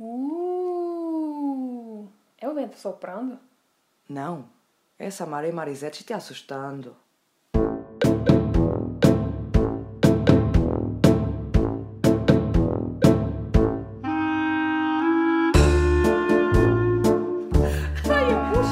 Uh, é o vento soprando? Não, essa Maria Marisete te assustando. Ai, eu puxo.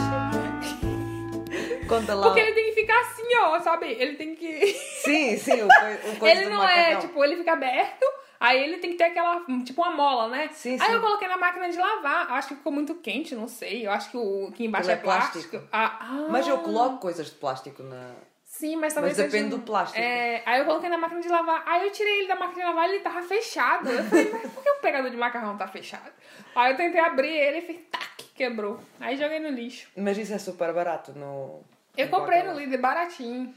Conta lá. Porque ele tem que ficar assim, ó, sabe? Ele tem que. Sim, sim, o, o coisa ele não é, tipo, ele fica aberto, aí ele tem que ter aquela, tipo uma mola, né? Sim, aí sim. eu coloquei na máquina de lavar, acho que ficou muito quente, não sei. Eu acho que o que embaixo é é plástico. plástico. Ah, ah. Mas eu coloco coisas de plástico na. Sim, mas talvez Mas depende seja- do plástico. É, aí eu coloquei na máquina de lavar. Aí eu tirei ele da máquina de lavar e ele tava fechado. Eu falei, mas por que o pegador de macarrão tá fechado? Aí eu tentei abrir ele e fez tac, quebrou. Aí joguei no lixo. Mas isso é super barato no. Eu no comprei no líder baratinho.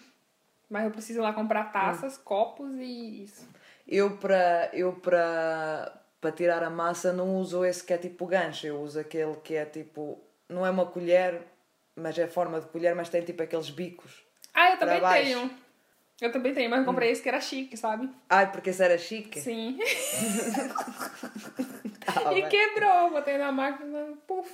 Mas eu preciso ir lá comprar Hum. taças, copos e isso. Eu para eu para para tirar a massa não uso esse que é tipo gancho, eu uso aquele que é tipo não é uma colher, mas é forma de colher, mas tem tipo aqueles bicos. Ah, eu também baixo. tenho. Eu também tenho, mas eu comprei esse que era chique, sabe? Ai, porque esse era chique. Sim. Tá e bem. quebrou, botei na máquina, puf.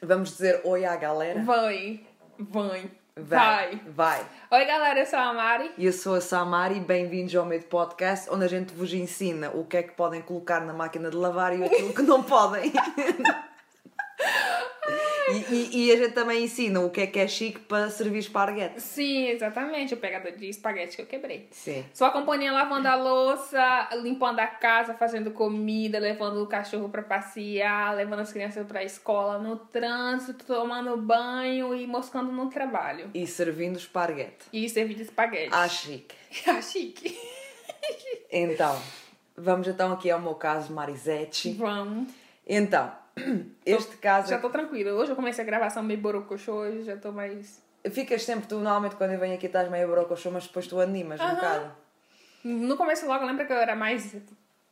Vamos dizer oi à galera. Vai, vai, Vai. vai. Vai. Oi, galera, eu sou a Mari. E eu sou a Samari, bem-vindos ao meu podcast, onde a gente vos ensina o que é que podem colocar na máquina de lavar e aquilo que não podem. E, e- e a gente também ensina o que é que é chique para servir esparguete. Sim, exatamente, o pegador de espaguete que eu quebrei. Sim. Sua companhia lavando a louça, limpando a casa, fazendo comida, levando o cachorro pra passear, levando as crianças pra escola, no trânsito, tomando banho e moscando no trabalho. E servindo esparguete. E servir de espaguete. Ah, chique. Ah, chique. Então, vamos então aqui ao meu caso, Marisete. Vamos. Então, este caso. Já tô tranquila. Hoje eu comecei a gravação meio borocochô, hoje já tô mais... Ficas sempre, tu normalmente quando eu venho aqui estás meio brocochô, mas depois tu animas um Aham. bocado. No começo logo, lembra que eu era mais...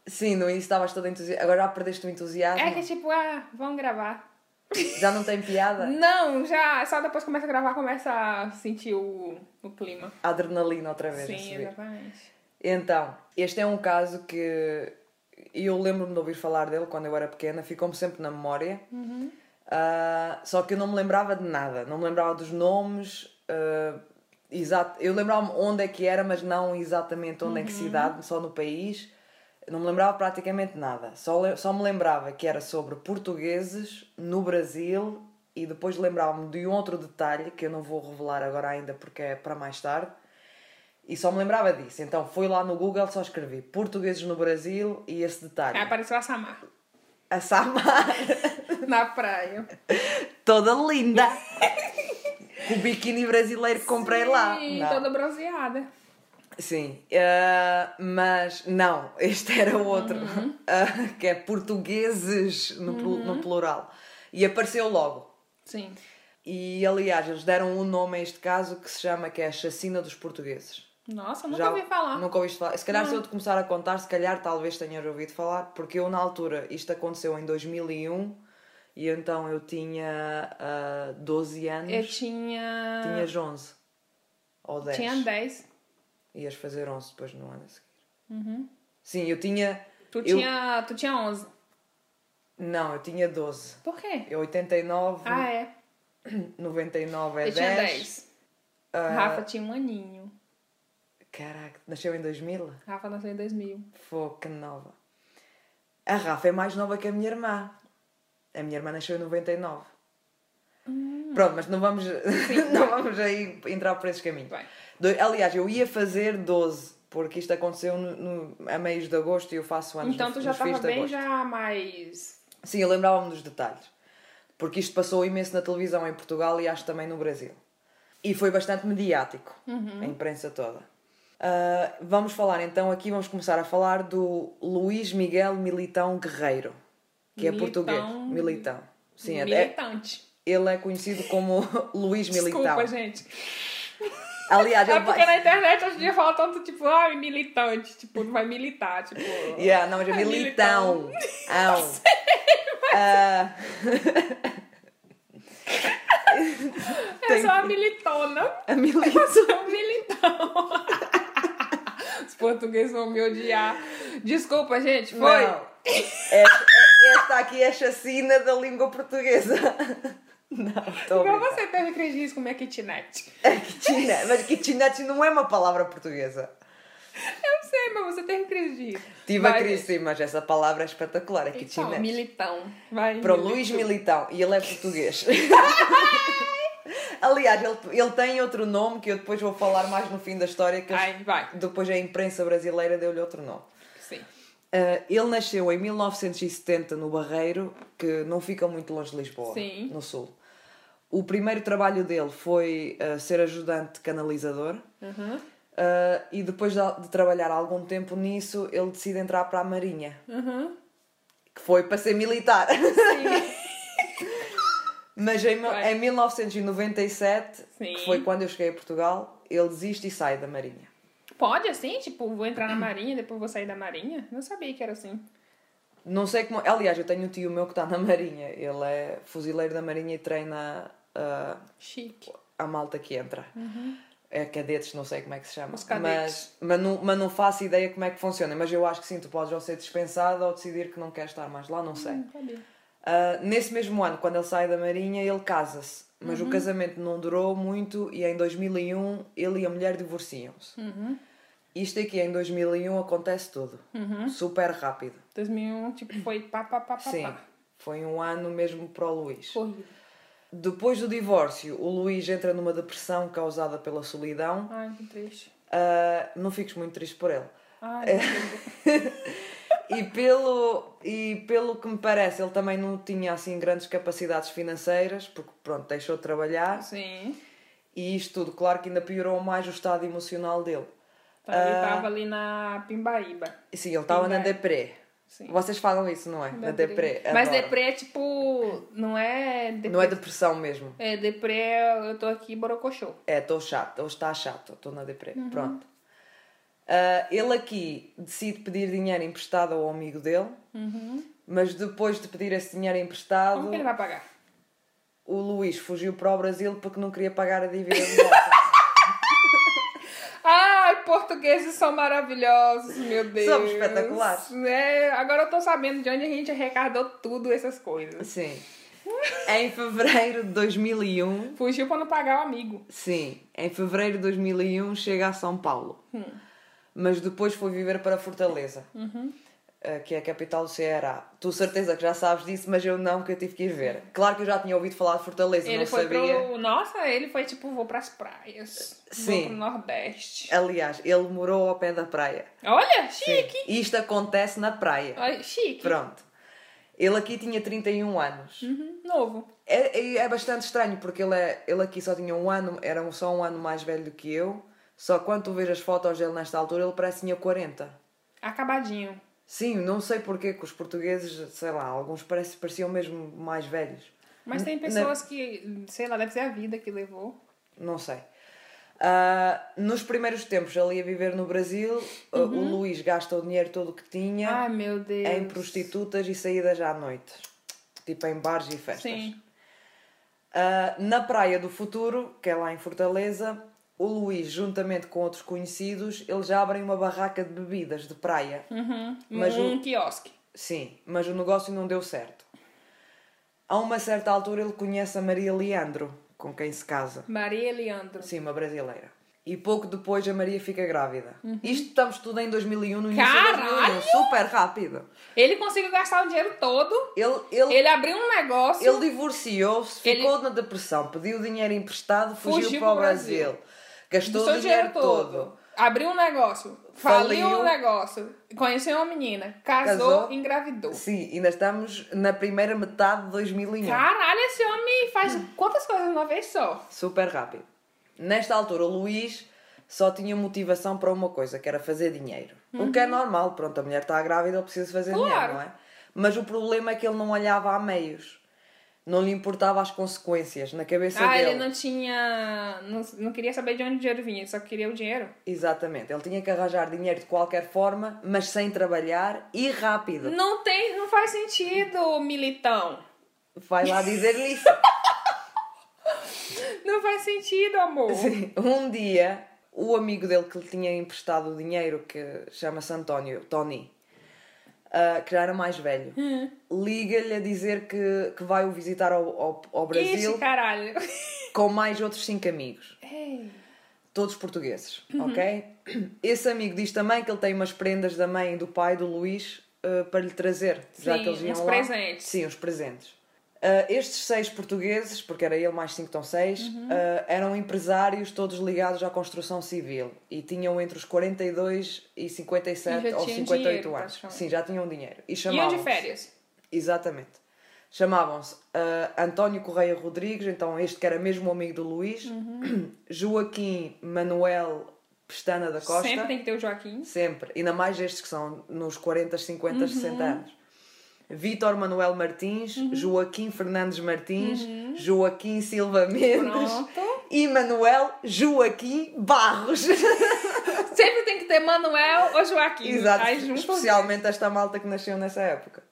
Sim, no início estavas todo entusiasmado. Agora já perdeste o entusiasmo. É que tipo, ah, vamos gravar. Já não tem piada. Não, já, só depois que começa a gravar, começa a sentir o, o clima. A adrenalina outra vez. Sim, exatamente. Então, este é um caso que eu lembro-me de ouvir falar dele quando eu era pequena, ficou-me sempre na memória. Ah, só que eu não me lembrava de nada, não me lembrava dos nomes. ah, exato, eu lembrava-me onde é que era, mas não exatamente onde é que cidade, só no país. Não me lembrava praticamente nada. Só, só me lembrava que era sobre portugueses no Brasil e depois lembrava-me de um outro detalhe que eu não vou revelar agora ainda porque é para mais tarde. E só me lembrava disso. Então fui lá no Google, só escrevi portugueses no Brasil e esse detalhe. Aí apareceu a Samar A Samar, na praia. toda linda. O biquíni brasileiro que comprei lá. Sim, toda bronzeada. Sim, ah, mas não, este era o outro, Uhum. Ah, que é portugueses no, plu- no plural. E apareceu logo. Sim. E aliás, eles deram um nome a este caso que se chama que é a Chacina dos Portugueses. Nossa, nunca ouvi falar. Nunca ouviste falar. Se calhar Não. se eu te começar a contar, se calhar talvez tenhas ouvido falar, porque eu na altura, isto aconteceu em 2001 e então eu tinha ah, 12 anos, Eu tinha. tinhas 11 ou 10. Tinha 10. Ias fazer 11 depois no ano a seguir. Uhum. Sim, eu tinha. Tu, eu- tinha, tu tinha 11. Não, eu tinha 12. Por quê? Eu 89, Ah, é. 99 é Eu 10. tinha 10. Ah, Rafa tinha um aninho. Caraca, nasceu em 2000? Rafa nasceu em 2000. Fogo, que nova. A Rafa é mais nova que a minha irmã. A minha irmã nasceu em 99. Hum. Pronto, mas não vamos, não vamos aí entrar por esse caminho. Do- Aliás, eu ia fazer 12, porque isto aconteceu no, no- a meios de agosto e eu faço anos Então no, tu já estava bem já mais. Sim, eu lembrava-me dos detalhes. Porque isto passou imenso na televisão em Portugal e acho também no Brasil. E foi bastante mediático, Uhum. a imprensa toda. Ah, vamos falar então aqui, vamos começar a falar do Luís Miguel Militão Guerreiro, que é Militão- português. Militão. Sim, é- militante. ele é conhecido como Luís Militão. Desculpa, gente. Aliás, É porque vai... na internet hoje em dia fala tanto, tipo, ai, militante, tipo, não vai militar, tipo. Yeah, não, mas é Ai, Militão. Ão. Ah, Eu sou a militona. a Militão. Eu sou um militão. Os portugueses vão me odiar. Desculpa, gente, foi. Não. Esta, esta está aqui a chacina da língua portuguesa. Não, estou Igual você teve crise disso com minha kitnet. É kitnet, mas kitnet não é uma palavra portuguesa. Eu sei, mas você teve crise de. Tive Vai, a crise, sim, mas essa palavra é espetacular, é Então, kitnet. militão. Vai. Para o. Luís Militão, e ele é português. Aliás, ele, ele tem outro nome que eu depois vou falar mais no fim da história, que Ai, depois a imprensa brasileira deu-lhe outro nome. Sim. Uh, ele nasceu em 1970 no Barreiro, que não fica muito longe de Lisboa, Sim. no sul. O primeiro trabalho dele foi uh, ser ajudante canalizador. Uhum. uh, e depois de, de trabalhar algum tempo nisso, ele decide entrar para a Marinha, Uhum. que foi para ser militar. Sim. Mas em, em 1997, Sim. que foi quando eu cheguei a Portugal, ele desiste e sai da Marinha. Pode assim? Tipo, vou entrar na marinha, depois vou sair da marinha? Não sabia que era assim. Não sei como. Aliás, eu tenho um tio meu que está na Marinha. Ele é fuzileiro da Marinha e treina uh, Chique. a malta que entra. É cadetes, não sei como é que se chama. Uhum. Os cadetes. Mas, mas, não, mas não faço ideia como é que funciona. Mas eu acho que sim, tu podes ou ser dispensado ou decidir que não queres estar mais lá, não sei. Não sabia. Uh, nesse mesmo ano, quando ele sai da Marinha, ele casa-se. Mas Uhum. o casamento não durou muito e em 2001 ele e a mulher divorciam-se. Uhum. Isto aqui em 2001 acontece tudo. Uhum. Super rápido. 2001, tipo, foi pá, pá, pá, pá, Sim. pá. Foi um ano mesmo para o Luís. Corrido. Depois do divórcio, o Luís entra numa depressão causada pela solidão. Ai, que triste. Uh, não fiques muito triste por ele. Ai. E pelo, e pelo que me parece, ele também não tinha assim grandes capacidades financeiras, porque pronto, deixou de trabalhar. Sim. E isto tudo, claro que ainda piorou mais o estado emocional dele. Então, ele Ah. tava ali na Pimbaíba. Sim, ele estava na deprê. Sim. Vocês falam isso, não é? Na deprê. Mas adoro. deprê é tipo. Não é. Deprê, Não é depressão mesmo. É, deprê, eu tô aqui borocochô. É, estou chato, ou está chato, estou na deprê. Uhum. Pronto. Ah, ele aqui decide pedir dinheiro emprestado ao amigo dele, mas depois de pedir esse dinheiro emprestado, Como que ele vai pagar? o Luís fugiu para o Brasil porque não queria pagar a dívida de volta. Ai, portugueses são maravilhosos, meu Deus. Somos espetaculares. É, agora eu tô sabendo de onde a gente arrecadou tudo essas coisas. sim. Em fevereiro de 2001, Fugiu pra não pagar o amigo. sim, em fevereiro de 2001 chega a São Paulo. Hum. Mas depois foi viver para Fortaleza, Uhum. eh, que é a capital do Ceará. Tu certeza que já sabes disso, mas eu não, que eu tive que ir ver. Claro que eu já tinha ouvido falar de Fortaleza, Ele não foi sabia. pro. Nossa, ele foi tipo, vou pras praias. Sim. Vou pro Nordeste. Aliás, ele morou ao pé da praia. Olha, Sim. chique. Isto acontece na praia. Olha, chique. Pronto. Ele aqui tinha 31 anos. Uhum, Novo. É, é, é bastante estranho porque ele, é, ele aqui só tinha um ano, era só um ano mais velho do que eu. Só que quando tu vês as fotos dele nesta altura, ele parece que tinha 40. Acabadinho. Sim, não sei porquê que os portugueses, sei lá, alguns parece, pareciam mesmo mais velhos. Mas tem pessoas que, sei lá, deve ser a vida que levou. Não sei. Ah, nos primeiros tempos, ele ia viver no Brasil. ah, O Luís gasta o dinheiro todo que tinha Ai, em prostitutas e saídas à noite. Tipo em bares e festas. Sim. Ah, na Praia do Futuro, que é lá em Fortaleza, o Luís, juntamente com outros conhecidos, eles já abrem uma barraca de bebidas de praia. Uhum. Mas um o- quiosque. Sim, mas o negócio não deu certo. A uma certa altura ele conhece a Maria Leandro, com quem se casa. Maria Leandro. Sim, uma brasileira. E pouco depois a Maria fica grávida. Isto estamos tudo em 2001, no início Caralho! de 2001, super rápido. Ele conseguiu gastar o dinheiro todo. Ele, ele, Ele abriu um negócio. ele divorciou-se, Ele- ficou na depressão, pediu dinheiro emprestado, fugiu, Fugiu para o Brasil. Brasil. Gastou o dinheiro todo. Abriu um negócio. Faliu Faliu. um negócio. Conheceu uma menina. Casou, Casou. engravidou. Sim, ainda estamos na primeira metade de 2001. Caralho, esse homem faz quantas coisas de uma vez só? Super rápido. Nesta altura, o Luís só tinha motivação para uma coisa, que era fazer dinheiro. O que é normal, pronto, a mulher está grávida, ele precisa fazer Claro. dinheiro, não é? Mas o problema é que ele não olhava a meios. Não lhe importava as consequências na cabeça Ah, dele. ele não tinha. Não, não queria saber de onde o dinheiro vinha, só queria o dinheiro. Exatamente. Ele tinha que arranjar dinheiro de qualquer forma, mas sem trabalhar e rápido. Não tem. Não faz sentido, militão. Vai lá dizer-lhe isso. Não faz sentido, amor. Sim. Um dia, o amigo dele que lhe tinha emprestado o dinheiro, que chama-se António, Tony, uh, que já era mais velho. Hum. Liga-lhe a dizer que, que vai o visitar ao, ao, ao Brasil Ixi, com mais outros cinco amigos. Ei. Todos portugueses, Uhum. ok? Esse amigo diz também que ele tem umas prendas da mãe e do pai do Luís uh, para lhe trazer. já Sim, que eles iam uns lá. presentes. Sim, os presentes. Uh, estes seis portugueses, porque era ele mais cinco, estão seis, Uhum. uh, eram empresários todos ligados à construção civil e tinham entre os 42 e 57 E ou tinham 58 dinheiro, anos. Sim, já tinham dinheiro. E Iam chamavam de férias. Exatamente. Chamavam-se uh, António Correia Rodrigues, então este que era mesmo amigo do Luís, Uhum. Joaquim Manuel Pestana da Costa. Sempre tem que ter o Joaquim. Sempre. Ainda mais estes que são nos 40, 50, Uhum. 60 anos. Vítor Manuel Martins, Uhum. Joaquim Fernandes Martins, Joaquim Silva Mendes Pronto. e Manuel Joaquim Barros. Sempre tem que ter Manuel ou Joaquim. Exato, juntam- especialmente esta malta que nasceu nessa época.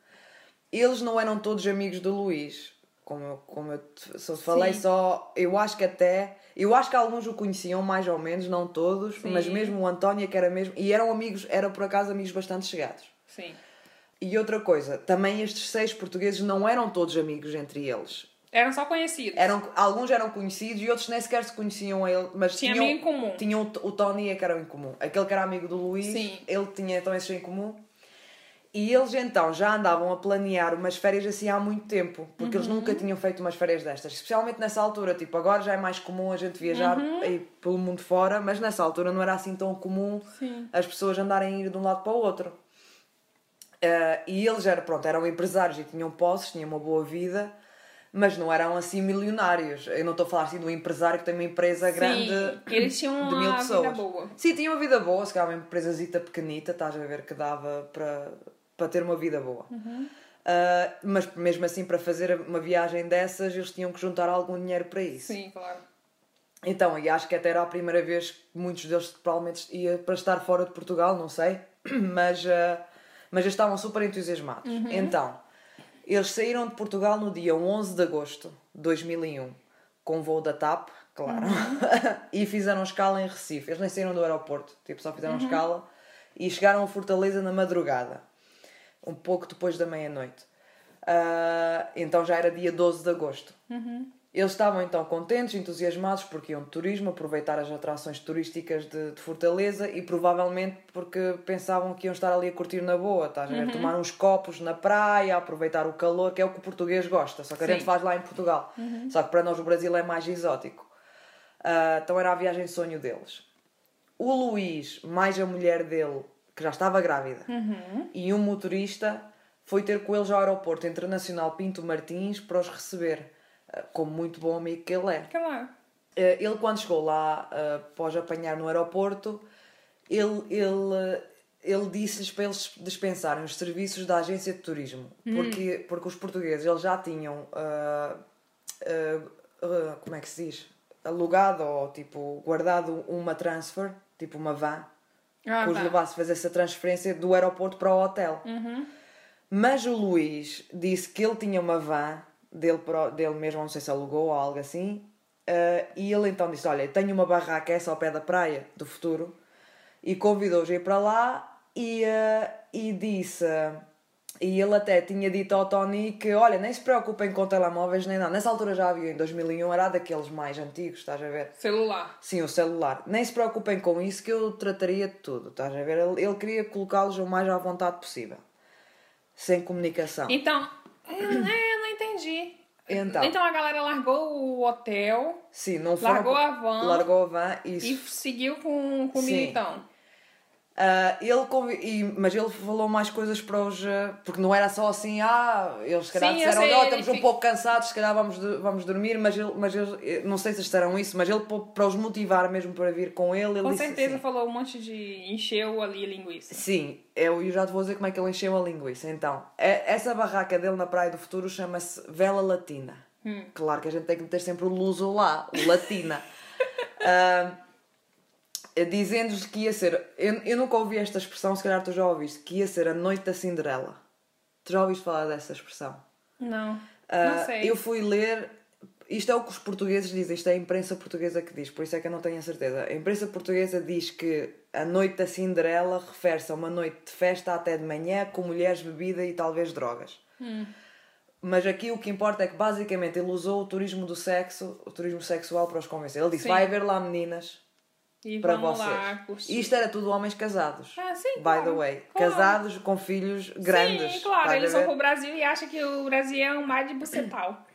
Eles não eram todos amigos do Luís. Como eu, como eu só falei, Sim. só. Eu acho que até. Eu acho que alguns o conheciam mais ou menos, não todos, Sim. mas mesmo o António, que era mesmo. E eram amigos, eram por acaso amigos bastante chegados. Sim. E outra coisa, também estes seis portugueses não eram todos amigos entre eles. Eram só conhecidos. Eram, alguns eram conhecidos e outros nem sequer se conheciam a ele, mas Tinha tinham, amigo em comum. tinham o, o Tony é que era em comum. Aquele que era amigo do Luís, Sim. ele tinha então esses em comum. E eles então já andavam a planear umas férias assim há muito tempo, porque Uhum. eles nunca tinham feito umas férias destas, especialmente nessa altura. Tipo, agora já é mais comum a gente viajar Uhum. pelo mundo fora, mas nessa altura não era assim tão comum Sim. as pessoas andarem a ir de um lado para o outro. Eh, e eles eram, pronto, eram empresários e tinham posses, tinham uma boa vida, mas não eram assim milionários. Eu não estou a falar assim de um empresário que tem uma empresa grande Sim, eles tinham de mil uma pessoas. vida boa. Sim, tinham uma vida boa, se calhar uma empresazita pequenita, estás a ver, que dava para, para ter uma vida boa. Uhum. Ah, mas mesmo assim, para fazer uma viagem dessas, eles tinham que juntar algum dinheiro para isso. Sim, claro. Então, e acho que até era a primeira vez que muitos deles provavelmente ia para estar fora de Portugal, não sei, mas, ah, mas eles estavam super entusiasmados. Então, eles saíram de Portugal no dia 11 de agosto de 2001, com voo da TAP, claro, e fizeram escala em Recife. Eles nem saíram do aeroporto, tipo, só fizeram escala e chegaram a Fortaleza na madrugada, um pouco depois da meia-noite. Ah, então já era dia 12 de agosto. Eles estavam então contentes, entusiasmados porque iam de turismo, aproveitar as atrações turísticas de, de Fortaleza e provavelmente porque pensavam que iam estar ali a curtir na boa, estás a ver? Tomar uns copos na praia, aproveitar o calor, que é o que o português gosta, só que a Sim. gente faz lá em Portugal. Só que para nós o Brasil é mais exótico. Ah, então era a viagem de sonho deles. O Luís, mais a mulher dele, que já estava grávida, e um motorista, foi ter com eles ao aeroporto internacional Pinto Martins para os receber, como muito bom amigo que ele é. Claro. Eh, Ele, quando chegou lá, eh, após apanhar no aeroporto, ele, ele, eh, ele disse-lhes para eles dispensarem os serviços da agência de turismo. Porque, porque os portugueses eles já tinham, ah, ah, ah, como é que se diz? Alugado ou tipo guardado uma transfer, tipo uma van, Ah, que os levasse a fazer essa transferência do aeroporto para o hotel. Mas o Luís disse que ele tinha uma van dele, dele mesmo, não sei se alugou ou algo assim, eh, e ele então disse: Olha, tenho uma barraca essa ao pé da praia do futuro, e convidou-os a ir para lá e, eh, e disse. E ele até tinha dito ao Tony que, olha, nem se preocupem com telemóveis nem nada. Nessa altura já havia, em 2001, era daqueles mais antigos, estás a ver? Celular. Sim, o celular. Nem se preocupem com isso que eu trataria de tudo, estás a ver? Ele, ele queria colocá-los o mais à vontade possível. Sem comunicação. Então, é, entendi. Então. a galera largou o hotel Sim, não. Largou a van. Largou a van e... e seguiu com, com o Sim. militão. Ah, ele convi... e- Mas ele falou mais coisas para os... ah, Porque não era só assim, ah, eles se calhar Sim, disseram, sei, "Oh, ele estamos um pouco cansados, se calhar vamos, de- vamos dormir, mas, ele, mas eles, eh, não sei se disseram isso, mas ele para os motivar mesmo para vir com ele, ele Com certeza assim, falou um monte de. encheu ali a linguiça. Sim, eu, eu já te vou dizer como é que ele encheu a linguiça. Então, é- essa barraca dele na Praia do Futuro chama-se Vela Latina. Hum. Claro que a gente tem que meter sempre o luso lá, o latina. Ah, Dizendo-lhes que ia ser. Eu, eu nunca ouvi esta expressão, se calhar tu já ouviste, que ia ser a noite da Cinderela. Tu já ouviste falar dessa expressão? Não. Ah, não sei. Eu fui ler, isto é o que os portugueses dizem, isto é a imprensa portuguesa que diz, por isso é que eu não tenho a certeza. A imprensa portuguesa diz que a noite da Cinderela refere-se a uma noite de festa até de manhã, com mulheres, bebida e talvez drogas. Mas aqui o que importa é que basicamente ele usou o turismo do sexo, o turismo sexual para os convencer. Ele disse: Sim. vai haver lá meninas E para vocês. lá. Isto era tudo homens casados. Ah, sim, By claro, the way. claro. Casados com filhos grandes. Sim, claro, eles vão ver? pro Brasil e acham que o Brasil é um mar de bucetal.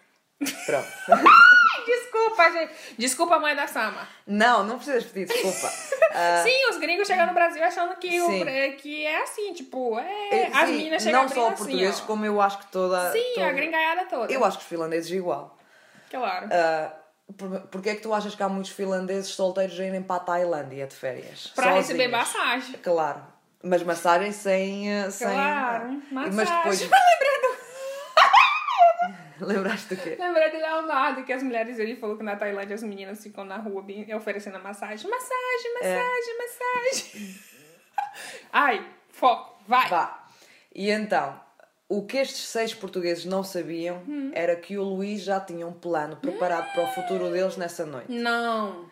Pronto. Desculpa, gente. Desculpa, mãe da Sama. não, não precisas pedir desculpa. Ah, Sim, os gringos chegam no Brasil achando que, o, Sim. Que é assim, tipo, é, eh, as sim, meninas chegam Não só assim, portugueses, ó. como eu acho que toda. Sim, toda- a gringaiada toda. Eu acho que os finlandeses igual. Claro. Ah, por, porque é que tu achas que há muitos finlandeses solteiros a irem para a Tailândia de férias? pra sozinhos? receber massagem. Claro. Mas massagem sem. sem Claro, Mas massagem. depois. Lembrando, Lembraste do quê? lembrei de Leonardo, que as mulheres, ele falou que na Tailândia as meninas ficam na rua bem, oferecendo a massagem. Massagem, É. massagem, massagem. Ai, foco, vai. Vá. E então, o que estes seis portugueses não sabiam Hum. era que o Luís já tinha um plano preparado para o futuro deles nessa noite. Não.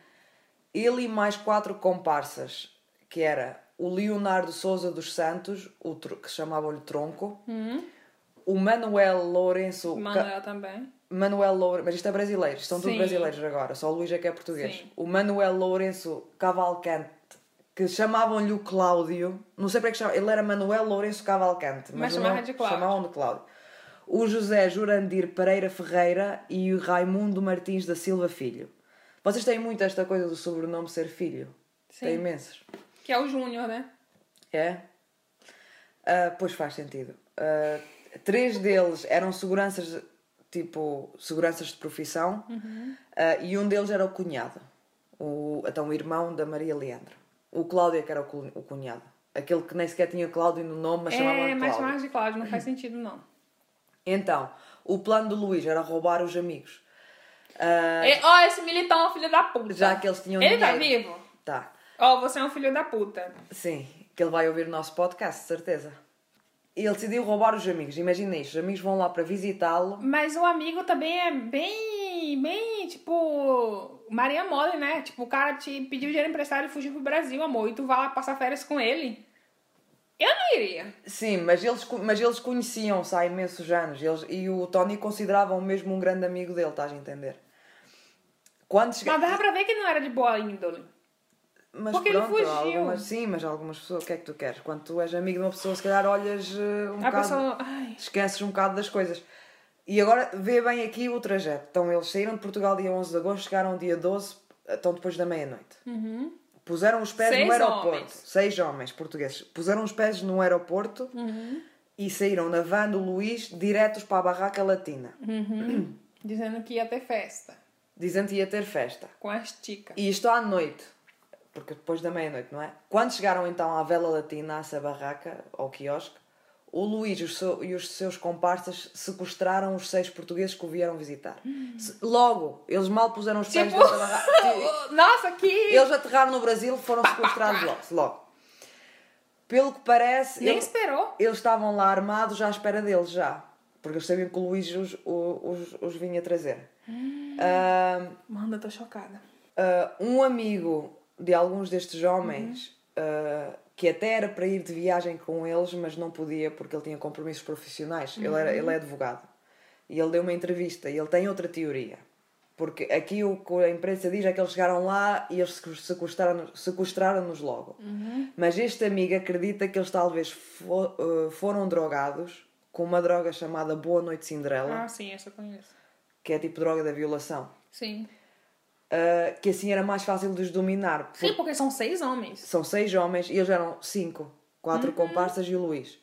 Ele e mais quatro comparsas, que era o Leonardo Souza dos Santos, o que chamavam-lhe Tronco, o Manuel Lourenço... Manuel também. Manuel Lourenço, mas isto é brasileiro, estão todos brasileiros agora, só o Luís é que é português. Sim. O Manuel Lourenço Cavalcante, que chamavam-lhe o Cláudio, não sei para que chamavam, ele era Manuel Lourenço Cavalcante, mas, Mas o chamavam nome- de Cláudio. chamavam Cláudio. O José Jurandir Pereira Ferreira e o Raimundo Martins da Silva Filho. Vocês têm muito esta coisa do sobrenome ser filho? Sim. Tem imensos. Que é o Júnior, né? É? Ah, pois faz sentido. Ah, três deles eram seguranças, tipo, seguranças de profissão, ah, e um deles era o cunhado, o, então o irmão da Maria Leandro. O Cláudio é que era o, cu- o cunhado. Aquele que nem sequer tinha Cláudio no nome, mas É, mas Cláudio. mais de Cláudio, não faz sentido, não. Então, o plano do Luís era roubar os amigos. E- Ó, esse militão é um filho da puta. já que eles tinham Ele tá dinheiro. vivo? Tá. Ó, você é um filho da puta. Sim, que ele vai ouvir o nosso podcast, certeza. Ele decidiu roubar os amigos. Imagina isto, os amigos vão lá para visitá-lo. Mas o amigo também é bem, bem, tipo, Maria Mole, né? Tipo, o cara te pediu dinheiro emprestado e fugiu pro Brasil, amor. E tu vai lá passar férias com ele. Eu não iria. Sim, mas eles, mas eles conheciam-se há imensos anos. Eles, e o Tony considerava-o mesmo um grande amigo dele, estás a entender? Quando chega... Mas dava pra ver que não era de boa índole. Mas porque ele pronto, fugiu. algumas, sim, mas algumas pessoas, o que é que tu queres? Quando tu és amigo de uma pessoa, se calhar olhas eh, um A bocado, pessoa. Esqueces um bocado das coisas. E agora vê bem aqui o trajeto. Então eles saíram de Portugal dia 11 de agosto, chegaram dia 12, então depois da meia-noite. Puseram os pés Seis no aeroporto. homens. Seis homens portugueses. Puseram os pés no aeroporto Uhum. e saíram na van do Luís diretos para a barraca latina. Dizendo que ia ter festa. Dizendo que ia ter festa. Com as ticas. E isto à noite, porque depois da meia-noite, não é? Quando chegaram então à vela latina, a essa barraca, ao quiosque, o Luís e os, seu- e os seus comparsas sequestraram os seis portugueses que o vieram visitar. Se- Logo, eles mal puseram os pés Tipo- dentro da. Nossa, que. Eles aterraram no Brasil foram sequestrados logo. logo. Pelo que parece, Nem eles, esperou. eles estavam lá armados já à espera deles, já. Porque eles sabiam que o Luís os, os, os vinha trazer. Ah, Manda, tô chocada. ah, um amigo de alguns destes homens, ah, que até era para ir de viagem com eles, mas não podia porque ele tinha compromissos profissionais. Ele, era, ele é advogado. E ele deu uma entrevista e ele tem outra teoria. Porque aqui o que a imprensa diz é que eles chegaram lá e eles sequestraram- sequestraram-nos logo. Mas este amigo acredita que eles talvez ah, foram drogados com uma droga chamada Boa Noite Cinderela, Ah, sim, essa conheço. que é tipo droga da violação. Sim. Ah, que assim era mais fácil de os dominar. Sim, porque são seis homens. São seis homens e eles eram cinco. Quatro comparsas e o Luís.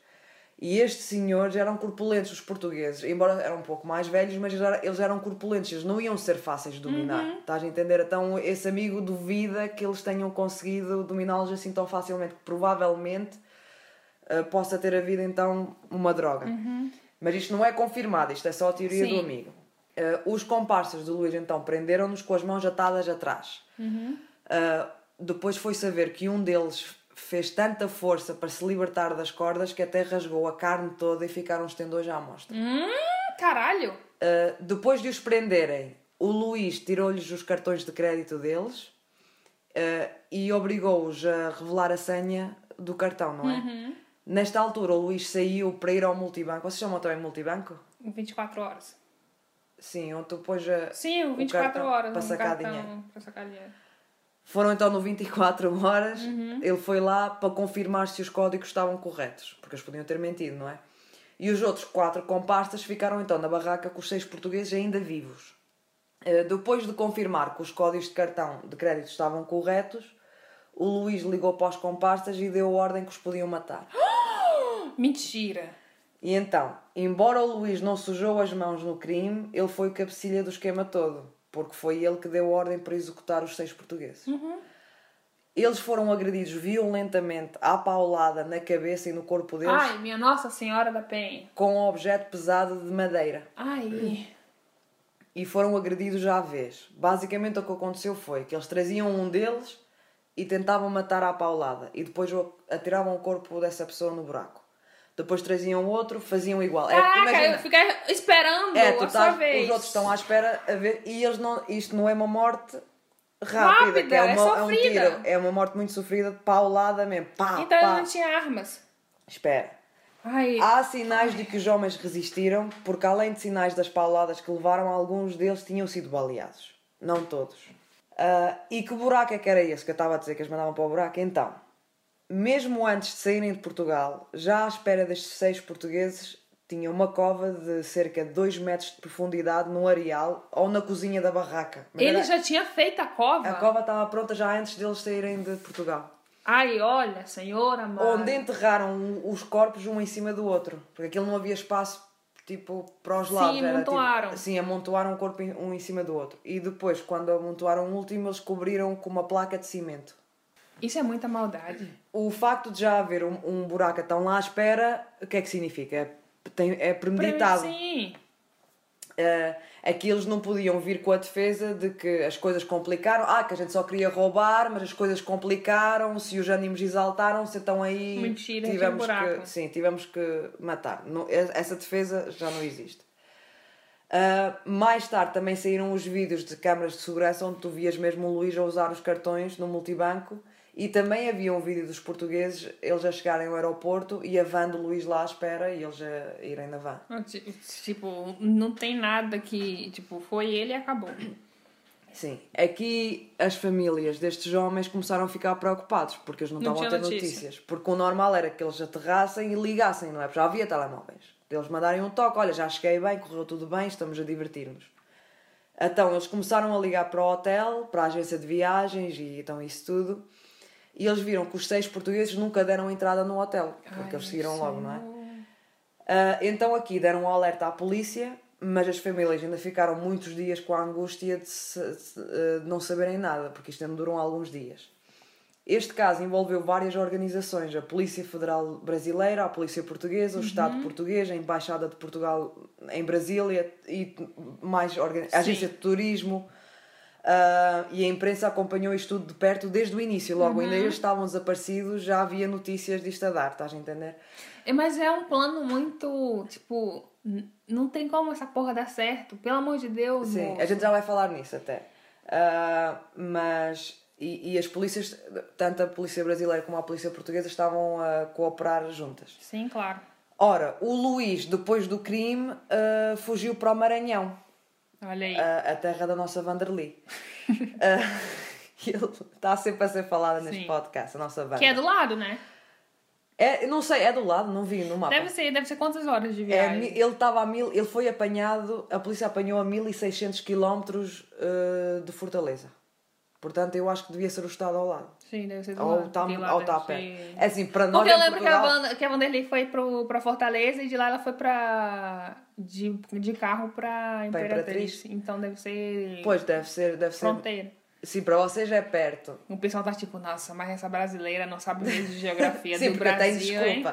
E estes senhores eram corpulentos, os portugueses. Embora eram um pouco mais velhos, mas eles eram- corpulentos. Eles não iam ser fáceis de dominar. Estás a entender? Então esse amigo duvida que eles tenham conseguido dominá-los assim tão facilmente. Que provavelmente ah, possa ter havido então uma droga. Mas isto não é confirmado. Isto é só a teoria Sim. do amigo. Ah, os comparsas do Luís então prenderam-nos com as mãos atadas atrás. Uh, depois foi saber que um deles fez tanta força para se libertar das cordas que até rasgou a carne toda e ficaram os tendões à amostra. Hum, caralho. Uh, depois de os prenderem, o Luís tirou-lhes os cartões de crédito deles uh, e obrigou-os a revelar a senha do cartão, não é? Uhum. Nesta altura, o Luís saiu para ir ao multibanco. Vocês chamam também multibanco? 24 horas. Sim, onde tu pões a, Sim, o o 24 cartão horas. para um sacar cartão dinheiro. Para sacar dinheiro. Foram então no 24 horas, Uhum. ele foi lá para confirmar se os códigos estavam corretos, porque eles podiam ter mentido, não é? E os outros quatro compastas ficaram então na barraca com os seis portugueses ainda vivos. Eh, Depois de confirmar que os códigos de cartão de crédito estavam corretos, o Luís ligou para os compastas e deu ordem que os podiam matar. Mentira. E então, embora o Luís não sujou as mãos no crime, ele foi o cabecilha do esquema todo, porque foi ele que deu ordem para executar os seis portugueses. Eles foram agredidos violentamente à paulada na cabeça e no corpo deles Ai, minha Nossa Senhora da Penha. com um objeto pesado de madeira Ai. e foram agredidos já à vez. Basicamente o que aconteceu foi que eles traziam um deles e tentavam matar à paulada e depois atiravam o corpo dessa pessoa no buraco. Depois traziam outro, faziam igual. É, Caraca, imagina- eu fiquei esperando É, tu a sua estás, vez. os outros estão à espera a ver e eles não, isto não é uma morte rápida, Rápida, que é, é uma, é um sofrida. tiro, é uma morte muito sofrida, paulada mesmo, pá, Então pá. não tinha armas. Espera. Ai. Há sinais de que os homens resistiram, porque além de sinais das pauladas que levaram, alguns deles tinham sido baleados. Não todos. Ah, e que buraco é que era esse que eu estava a dizer que eles mandavam para o buraco? Então, mesmo antes de saírem de Portugal, já à espera destes seis portugueses, tinha uma cova de cerca de 2 metros de profundidade no areal ou na cozinha da barraca. Mas Ele era- já tinha feito a cova. A cova estava pronta já antes deles saírem de Portugal. Ai, olha, senhora, mano. Onde enterraram os corpos um em cima do outro. Porque aquilo não havia espaço, tipo, para os Sim, lados. era, amontoaram. Tipo, sim, amontoaram um corpo um em cima do outro. E depois, quando amontoaram o último, eles cobriram com uma placa de cimento. Isso é muita maldade. O facto de já haver um, um buraco tão lá à espera, o que é que significa? É, tem, é premeditado. Sim. Uh, aqui eles não podiam vir com a defesa de que as coisas complicaram, ah, que a gente só queria roubar, mas as coisas complicaram-se e os ânimos exaltaram-se, então aí Mentira, tivemos que, sim, tivemos que matar. Não- essa defesa já não existe. Uh, mais tarde também saíram os vídeos de câmaras de segurança onde tu vias mesmo o Luís a usar os cartões no multibanco e também havia um vídeo dos portugueses, eles a chegarem ao aeroporto e a van do Luís lá à espera e eles a irem na van. Tipo, não tem nada que. Tipo, foi ele e acabou. Sim, aqui as famílias destes homens começaram a ficar preocupados porque eles não, Não estavam a ter notícia. notícias. Porque o normal era que eles aterrassem e ligassem, não é? Porque já havia telemóveis. Eles mandarem um toque: olha, já cheguei bem, correu tudo bem, estamos a divertir-nos. Então eles começaram a ligar para o hotel, para a agência de viagens e então isso tudo. E eles viram que os seis portugueses nunca deram entrada no hotel, porque Ai, eles seguiram logo, não é? Ah, então aqui deram um alerta à polícia, mas as famílias ainda ficaram muitos dias com a angústia de, se- ah, de não saberem nada, porque isto ainda durou alguns dias. Este caso envolveu várias organizações, a Polícia Federal Brasileira, a Polícia Portuguesa, o Estado Português, a Embaixada de Portugal em Brasília e mais organ... a Agência de Turismo. Ah, e a imprensa acompanhou isto tudo de perto desde o início. Logo, ainda eles estavam desaparecidos, já havia notícias disto a dar, estás a entender? É, Mas é um plano muito. Tipo, não tem como essa porra dar certo. Pelo amor de Deus, Sim, moço. a gente já vai falar nisso até. Ah, mas. E, e as polícias, tanto a polícia brasileira como a polícia portuguesa, estavam a cooperar juntas. Sim, claro. Ora, o Luís, depois do crime, ah, fugiu para o Maranhão, Olha aí. a, a terra da nossa Vanderly. Ele está sempre a ser falada neste Sim. podcast, a nossa banda. que é do lado, né? É, não sei, é do lado, não vi no mapa. Deve ser, deve ser quantas horas de É, viagem? mi- ele estava a mil, ele foi apanhado, a polícia apanhou a 1600 km uh, de Fortaleza. Portanto, eu acho que devia ser o estado ao lado. Sim, deve ser do Ou lado. ou deve tá perto. ser- É assim, para nós Porque eu em lembro que a, Portugal- Wanda, que a Vanderlei foi pro, pra Fortaleza e de lá ela foi pra. de, de carro pra Imperatriz. Imperatriz. Então deve ser. Pois, deve ser, deve ser... fronteira. Sim, para vocês é perto. O pessoal tá tipo, nossa, mas essa brasileira não sabe mesmo de geografia Sim, do porque tem Brasil, hein?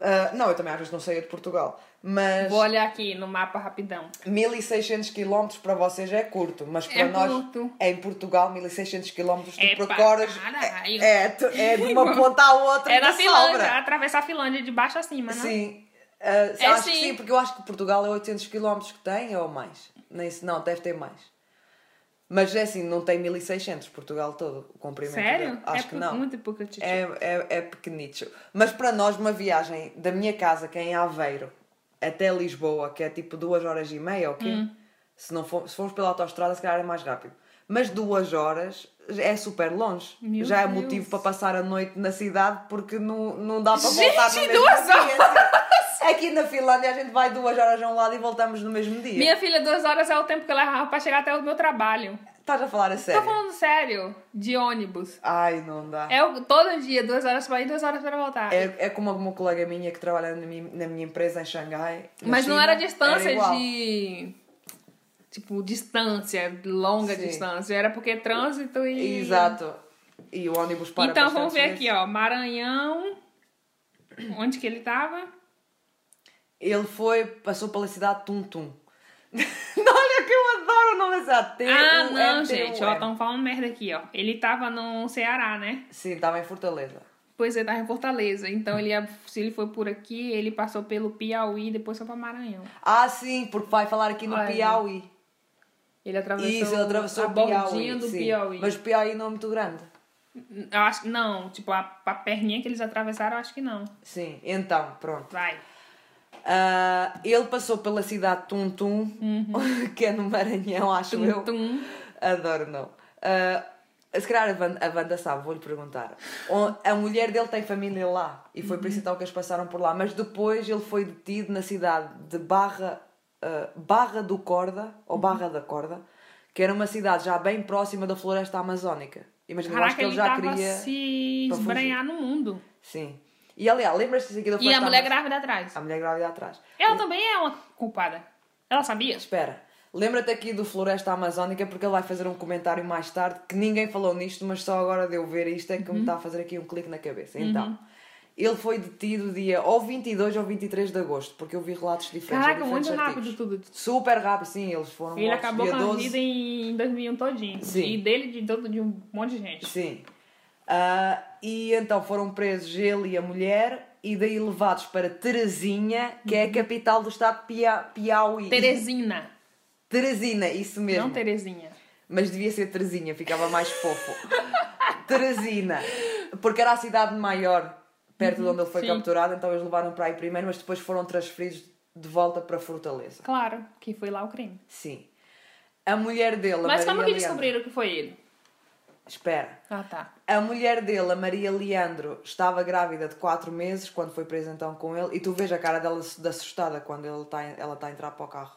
Ah, não, eu também às vezes não saía de Portugal. Mas Vou olhar aqui no mapa rapidão. 1600 km para vocês é curto, mas para É nós curto. em Portugal 1600 km tu É percorres caralho. é, é de uma ponta à outra É da na Finlândia, sobra. atravessar a Finlândia de baixo a cima, não? Sim. Ah, É acho que sim. sim, porque eu acho que Portugal é 800 km que tem ou mais. Nem se, não, deve ter mais. Mas é assim, não tem 1600 Portugal todo, o comprimento Sério? dele. Acho é que não. muito pouco tchutchu. É, é, é pequenito. Mas para nós, uma viagem da minha casa, que é em Aveiro, até Lisboa, que é tipo duas horas e meia, ok? Hum. Se, não for, se formos pela autostrada, se calhar é mais rápido. Mas duas horas é super longe. Meu Já é Deus. motivo para passar a noite na cidade porque não, não dá para Gente, voltar mesmo duas horas! Aqui na Finlândia a gente vai duas horas a um lado e voltamos no mesmo dia. Minha filha, duas horas é o tempo que eu levava pra chegar até o meu trabalho. Estás a falar a sério? Tô falando sério, de ônibus. Ai, não dá. É o- todo dia, duas horas pra ir, duas horas pra voltar. É, é como uma colega minha que trabalha na minha, na minha empresa em Xangai. Mas não China, era distância igual. de. Tipo, distância, longa Sim. distância. Era porque trânsito e. Exato. E o ônibus para Então vamos ver bastantes aqui, ó. Maranhão. Onde que ele tava? Ele foi, passou pela cidade de Tum Tum. Olha que eu adoro o nome dessa. T Ah, U não, gente, ó, estão falando merda aqui, ó. Ele tava no Ceará, né? Sim, estava em Fortaleza. Pois ele tava em Fortaleza. Então, ele se ele foi por aqui, ele passou pelo Piauí, depois foi pra Maranhão. Ah, sim, porque vai falar aqui no Olha. Piauí. Ele atravessou, Isso, ele atravessou a o Piauí. do sim. Piauí. Mas o Piauí não é muito grande. Eu acho que não, tipo, a, a perninha que eles atravessaram, eu acho que não. Sim, então, pronto. Vai. Ah, ele passou pela cidade de Tum Tum, que é no Maranhão, acho Uhum. Tum, eu. tum. Adoro, não. Ah, se calhar a Wanda, a Wanda sabe, vou-lhe perguntar. A mulher dele tem família lá e foi por isso então que eles passaram por lá. Mas depois ele foi detido na cidade de Barra, ah, Barra do Corda, ou Barra da Corda, que era uma cidade já bem próxima da floresta amazónica. Imagina, eu acho Caraca, que ele ele já queria. se esbranhar no mundo. Sim. E aliás, lembra-se aqui da E a mulher grávida atrás. A mulher grávida atrás. Ela também é uma culpada. Ela sabia? Espera, lembra-te aqui do Floresta Amazónica porque ele vai fazer um comentário mais tarde que ninguém falou nisto, mas só agora de eu ver isto é que Uhum. me está a fazer aqui um clique na cabeça. Então, ele foi detido dia ou 22 ou 23 de agosto, porque eu vi relatos diferentes. Caraca, diferentes muito rápido artigos. tudo. Super rápido, sim, eles foram Ele mortos acabou dia com a 12. vida em 2001 todinho. Sim. E dele de, de um monte de gente. Sim. Ah, e então foram presos ele e a mulher e daí levados para Terezinha, que Uhum. é a capital do estado de Pia- Piauí. Teresina. Teresina, isso mesmo. Não Terezinha. Mas devia ser Terezinha, ficava mais fofo. Teresina. Porque era a cidade maior, perto de onde ele foi sim. capturado, então eles levaram para aí primeiro, mas depois foram transferidos de volta para Fortaleza. Claro, que foi lá o crime. Sim. A mulher dele, Mas como Maria que descobriram que foi ele? Espera. Ah, tá. A mulher dele, a Maria Leandro, estava grávida de 4 meses quando foi presa então com ele, e tu vês a cara dela de assustada quando ele tá, ela está a entrar para o carro.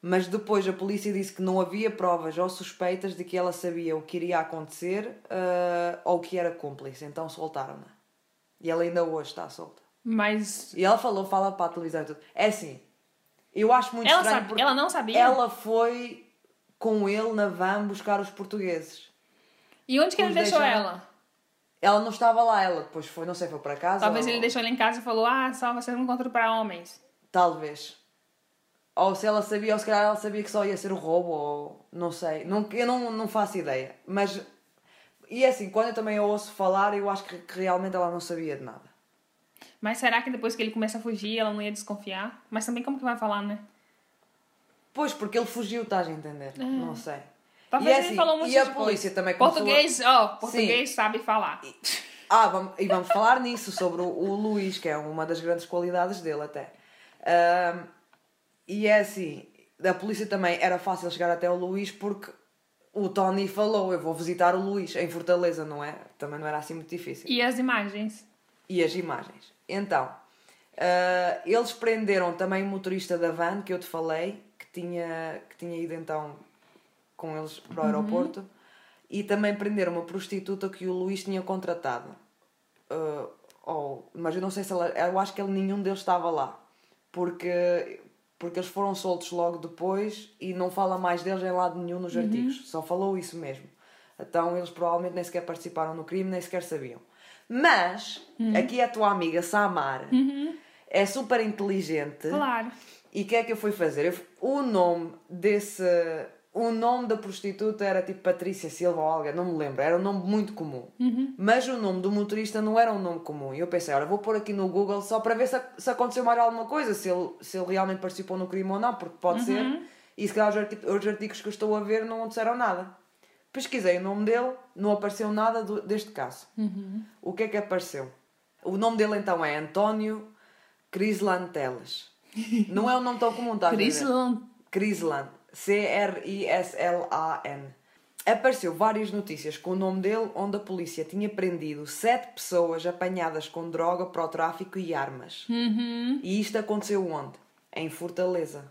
Mas depois a polícia disse que não havia provas ou suspeitas de que ela sabia o que iria acontecer ah, ou que era cúmplice, então soltaram-na. E ela ainda hoje está solta. Mas E ela falou, fala para a televisão e tudo. É assim, eu acho muito ela, estranho sabe, ela não sabia? ela foi com ele na van buscar os portugueses. E onde que ele deixou ela? Ela não estava lá, ela depois foi, não sei, foi para casa. Talvez ou- ele deixou ela em casa e falou: Ah, só você não encontra para homens. Talvez. Ou se ela sabia, ou se calhar ela sabia que só ia ser o roubo, ou não sei. Não, eu não, não faço ideia. Mas. E é assim, quando eu também ouço falar, eu acho que, que realmente ela não sabia de nada. Mas será que depois que ele começa a fugir, ela não ia desconfiar? Mas também como que vai falar, né? Pois, porque ele fugiu, estás a entender? Não sei. Talvez e assim, falou muito e a de polícia coisa. também Português, ó, português sabe falar. Ah, vamos, e vamos falar nisso, sobre o, o Luís, que é uma das grandes qualidades dele até. Ahm, e é assim, da polícia também era fácil chegar até o Luís porque o Tony falou, eu vou visitar o Luís em Fortaleza, não é? Também não era assim muito difícil. E as imagens? E as imagens. Então, ah, eles prenderam também o motorista da van que eu te falei, que tinha, que tinha ido então com eles para o aeroporto, e também prenderam uma prostituta que o Luís tinha contratado. Ah, ou, mas eu não sei se ela. Eu acho que ele, nenhum deles estava lá. Porque, porque eles foram soltos logo depois e não fala mais deles em lado nenhum nos artigos. Só falou isso mesmo. Então eles provavelmente nem sequer participaram no crime, nem sequer sabiam. Mas, aqui é a tua amiga Samar é super inteligente. Claro. E o que é que eu fui fazer? Eu, o nome desse. O nome da prostituta era tipo Patrícia Silva ou algo, não me lembro. Era um nome muito comum. Mas o nome do motorista não era um nome comum. E eu pensei, olha, vou pôr aqui no Google só para ver se, se aconteceu mais alguma coisa, se ele, se ele realmente participou no crime ou não, porque pode ser E se calhar os arti- os artigos que eu estou a ver não disseram nada. Pesquisei o nome dele, não apareceu nada do- deste caso. O que é que apareceu? O nome dele então é António Crislan Teles. Não é um nome tão comum, estás a? Crislan. Crislan. C-R-I-S-L-A-N. Apareceu várias notícias com o nome dele, onde a polícia tinha prendido sete pessoas apanhadas com droga para o tráfico e armas. Uhum. E isto aconteceu onde? Em Fortaleza.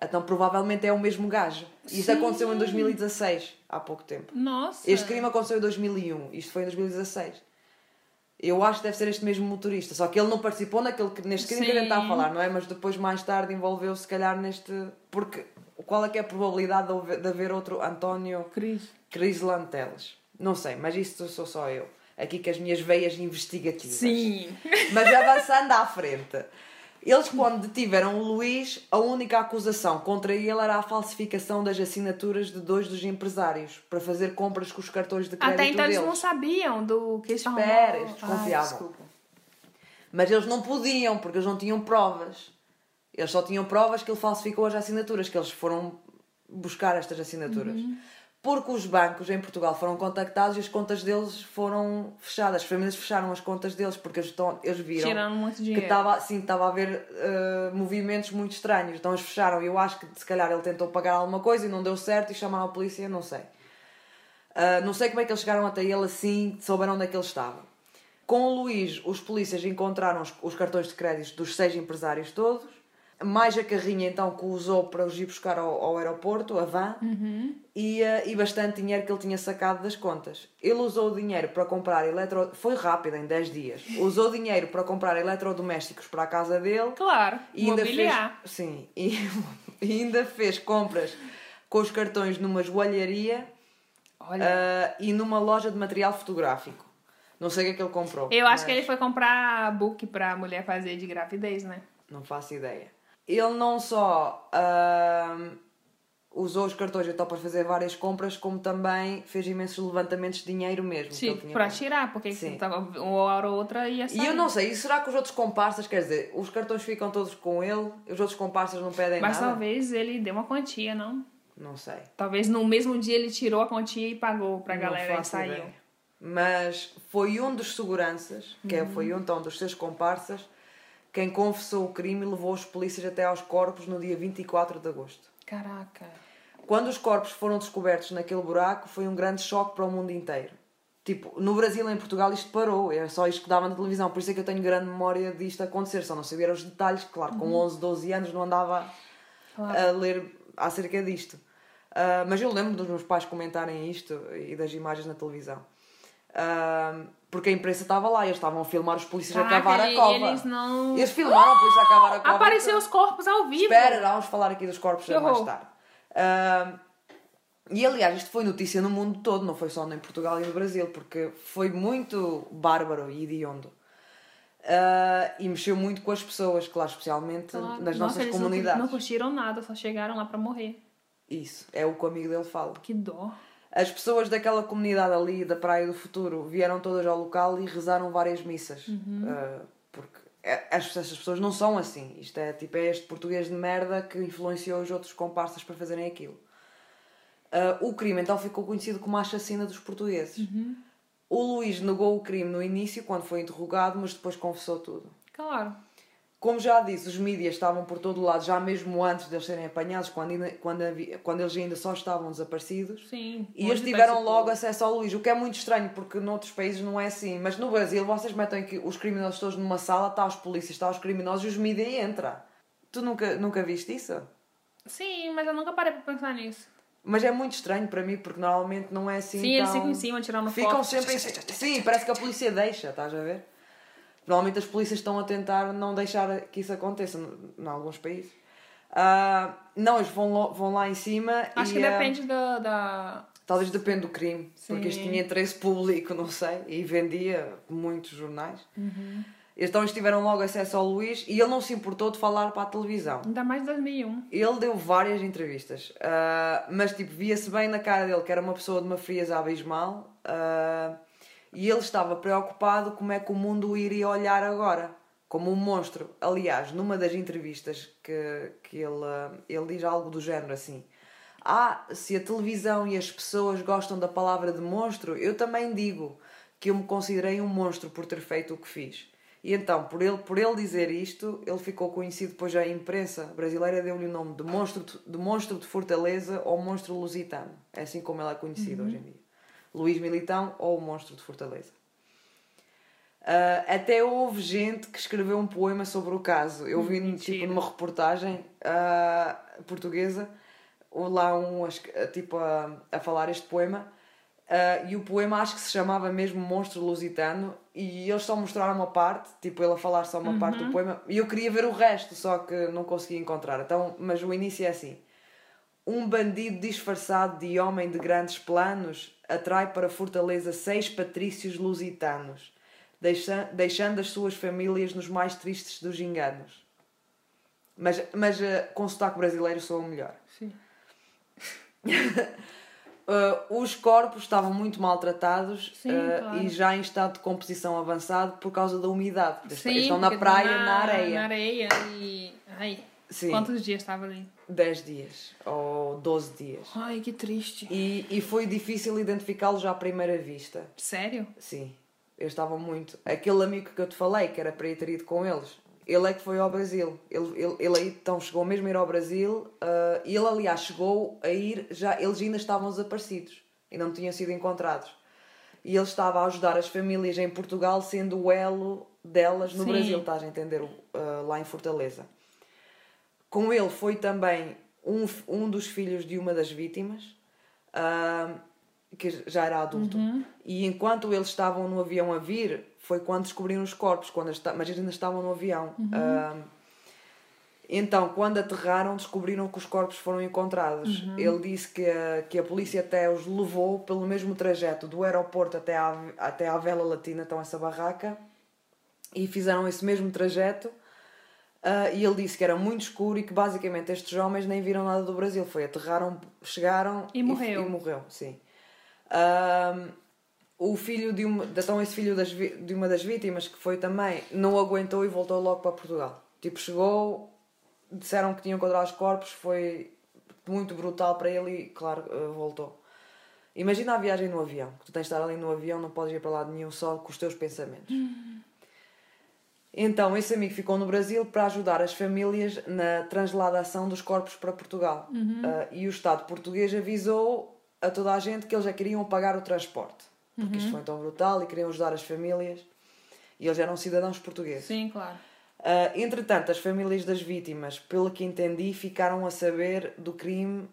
Então provavelmente é o mesmo gajo. Isto Sim. aconteceu em 2016, há pouco tempo. Nossa. Este crime aconteceu em 2001, isto foi em 2016. Eu acho que deve ser este mesmo motorista, só que ele não participou naquele, neste crime que a gente está a Sim. falar, não é? Mas depois, mais tarde, envolveu-se, se calhar, neste. Porque qual é que é a probabilidade de haver, de haver outro António Cris. Crislan Teles? Não sei, mas isto sou só eu. Aqui com as minhas veias investigativas. Sim. Mas avançando à frente. Eles, quando detiveram o Luís, a única acusação contra ele era a falsificação das assinaturas de dois dos empresários para fazer compras com os cartões de crédito Até então deles. eles não sabiam do que estavam... Espera, eles Ai, desconfiavam. desculpa. Mas eles não podiam, porque eles não tinham provas. Eles só tinham provas que ele falsificou as assinaturas, que eles foram buscar estas assinaturas. Uhum. Porque os bancos em Portugal foram contactados e as contas deles foram fechadas. As famílias fecharam as contas deles porque eles, estão, eles viram que estava sim, estava a haver eh, movimentos muito estranhos. Então eles fecharam. Eu acho que se calhar ele tentou pagar alguma coisa e não deu certo e chamaram a polícia, não sei. Ah, não sei como é que eles chegaram até ele assim, souberam onde é que ele estava. Com o Luís, os polícias encontraram os, os cartões de crédito dos seis empresários todos, mais a carrinha então que usou para os ir buscar ao, ao aeroporto, a van, e, ah, e bastante dinheiro que ele tinha sacado das contas. Ele usou o dinheiro para comprar eletro... Foi rápido, em 10 dias. Usou dinheiro para comprar eletrodomésticos para a casa dele. Claro. E ainda fez, sim, e, e ainda fez compras com os cartões numa joalharia ah, e numa loja de material fotográfico. Não sei o que é que ele comprou. Eu acho mas que ele foi comprar book pra mulher fazer de gravidez, né? Não faço ideia. Ele não só ah, usou os cartões então para fazer várias compras, como também fez imensos levantamentos de dinheiro mesmo. que Sim, comprado. tirar, porque Sim. tava, uma hora ou outra ia sair. E eu não sei, e será que os outros comparsas, quer dizer, os cartões ficam todos com ele, os outros comparsas não pedem Mas nada? talvez ele deu uma quantia, não? Não sei. Talvez no mesmo dia ele tirou a quantia e pagou pra Não galera e faço saiu. ideia. Mas foi um dos seguranças, que é- foi um então dos seus comparsas, quem confessou o crime levou os polícias até aos corpos no dia 24 de agosto. Caraca. Quando os corpos foram descobertos naquele buraco, foi um grande choque para o mundo inteiro. Tipo, no Brasil e em Portugal isto parou, era só isto que dava na televisão, por isso é que eu tenho grande memória disto acontecer, só não sabia os detalhes, claro, com 11, 12 anos não andava Claro. a ler acerca disto. Ah, mas eu lembro dos meus pais comentarem isto e das imagens na televisão. Porque a imprensa estava lá e eles estavam a filmar os polícias a Caraca, cavar a cova. eles não- Eles filmaram a polícia a cavar a cova. Apareceu os corpos ao vivo. Espera, vamos falar aqui dos corpos Que mais horror. tarde. E aliás, isto foi notícia no mundo todo, não foi só em Portugal e no Brasil, porque foi muito bárbaro e hediondo. Ah, e mexeu muito com as pessoas, claro, especialmente Claro. nas Nossa, nossas eles não- comunidades. Não, curtiram nada, só chegaram lá pra morrer. Isso, é o que o amigo dele fala. Que dó. As pessoas daquela comunidade ali, da Praia do Futuro, vieram todas ao local e rezaram várias missas. Ah, porque é- as, essas pessoas não são assim. Isto é tipo é este português de merda que influenciou os outros comparsas para fazerem aquilo. Ah, o crime então ficou conhecido como a chacina dos portugueses. O Luís negou o crime no início, quando foi interrogado, mas depois confessou tudo. Claro. Como já disse, os mídias estavam por todo lado, já mesmo antes de eles serem apanhados, quando, ainda- quando, havia- quando eles ainda só estavam desaparecidos. Sim. E eles tiveram logo tudo. acesso ao Luís, o que é muito estranho, porque noutros países não é assim. Mas no Brasil, vocês metem que os criminosos todos numa sala, está os polícias, está os criminosos e os mídias entram. Tu nunca, nunca viste isso? Sim, mas eu nunca parei pra pensar nisso. Mas é muito estranho para mim, porque normalmente não é assim Sim, eles ficam em cima, tirando Ficam foto. sempre em. Sim, parece que a polícia deixa, estás a ver? Normalmente as polícias estão a tentar não deixar que isso aconteça em alguns países. Ah, não, eles vão, lo- vão lá em cima Acho e, que ah, depende da, da... Talvez depende do crime, porque Sim. isto tinha interesse público, não sei, e vendia muitos jornais. Uhum. Então eles tiveram logo acesso ao Luís e ele não se importou de falar para a televisão. Ainda mais 2001. Ele deu várias entrevistas, ah, mas tipo, via-se bem na cara dele que era uma pessoa de uma frieza abismal ah, e ele estava preocupado como é que o mundo o iria olhar agora. como um monstro. Aliás, numa das entrevistas que, que ele, ele diz algo do género assim: Ah, se a televisão e as pessoas gostam da palavra de monstro, eu também digo que eu me considerei um monstro por ter feito o que fiz. E então, por ele, por ele dizer isto, ele ficou conhecido, depois a imprensa brasileira deu-lhe o nome de monstro, de monstro de Fortaleza ou monstro lusitano. É assim como ele é conhecido uhum. hoje em dia. Luís Militão ou o monstro de Fortaleza. Uh, até houve gente que escreveu um poema sobre o caso. Eu vi tipo, numa reportagem uh, portuguesa lá um tipo a, a falar este poema uh, e o poema acho que se chamava mesmo Monstro Lusitano e eles só mostraram uma parte, tipo ele a falar só uma uhum. parte do uhum. poema e eu queria ver o resto, só que não consegui encontrar. Então, mas o início é assim: um bandido disfarçado de homem de grandes planos atrai para Fortaleza seis patrícios lusitanos deixando as suas famílias nos mais tristes dos enganos. Mas, mas uh, com sotaque brasileiro sou o melhor. Sim. uh, os corpos estavam muito maltratados Sim, uh, claro. e já em estado de composição avançado por causa da umidade. Sim, estão na praia, na, na, areia. Na areia e. Ai, Sim. Quantos dias estava ali? 10 dias ou 12 dias. Ai, que triste. E, e foi difícil identificá-los à primeira vista. Sério? Sim. Eu estava muito. Aquele amigo que eu te falei, que era para ir ter ido com eles, ele é que foi ao Brasil. Ele, ele, ele aí então chegou mesmo a ir ao Brasil. Uh, ele, aliás, chegou a ir. já Eles ainda estavam desaparecidos e não tinham sido encontrados. E ele estava a ajudar as famílias em Portugal, sendo o elo delas no Sim. Brasil, estás a entender? Uh, lá em Fortaleza. Com ele foi também um, um dos filhos de uma das vítimas. Uh, que já era adulto. Uhum. E enquanto eles estavam no avião a vir, foi quando descobriram os corpos, quando mas eles ainda estavam no avião. Uhum. Uh, então, quando aterraram, descobriram que os corpos foram encontrados. Uhum. Ele disse que a, que a polícia até os levou pelo mesmo trajeto do aeroporto até à, até à Vela Latina, então essa barraca, e fizeram esse mesmo trajeto. Uh, e ele disse que era muito escuro e que basicamente estes homens nem viram nada do Brasil. Foi aterraram, chegaram e morreu. E, e morreu, sim. Um, o filho de uma, então esse filho das, de uma das vítimas que foi também não aguentou e voltou logo para Portugal. Tipo, chegou, disseram que tinham encontrado os corpos, foi muito brutal para ele e, claro, eh, voltou. Imagina a viagem no avião, que tu tens de estar ali no avião, não podes ir para lado nenhum só com os teus pensamentos. Então, esse amigo ficou no Brasil para ajudar as famílias na transladação dos corpos para Portugal. Uhum. Uh, e o Estado português avisou a toda a gente que eles já queriam pagar o transporte. Porque uhum. isto foi tão brutal e queriam ajudar as famílias. E eles eram cidadãos portugueses. Sim, claro. Uh, entretanto, as famílias das vítimas, pelo que entendi, ficaram a saber do crime,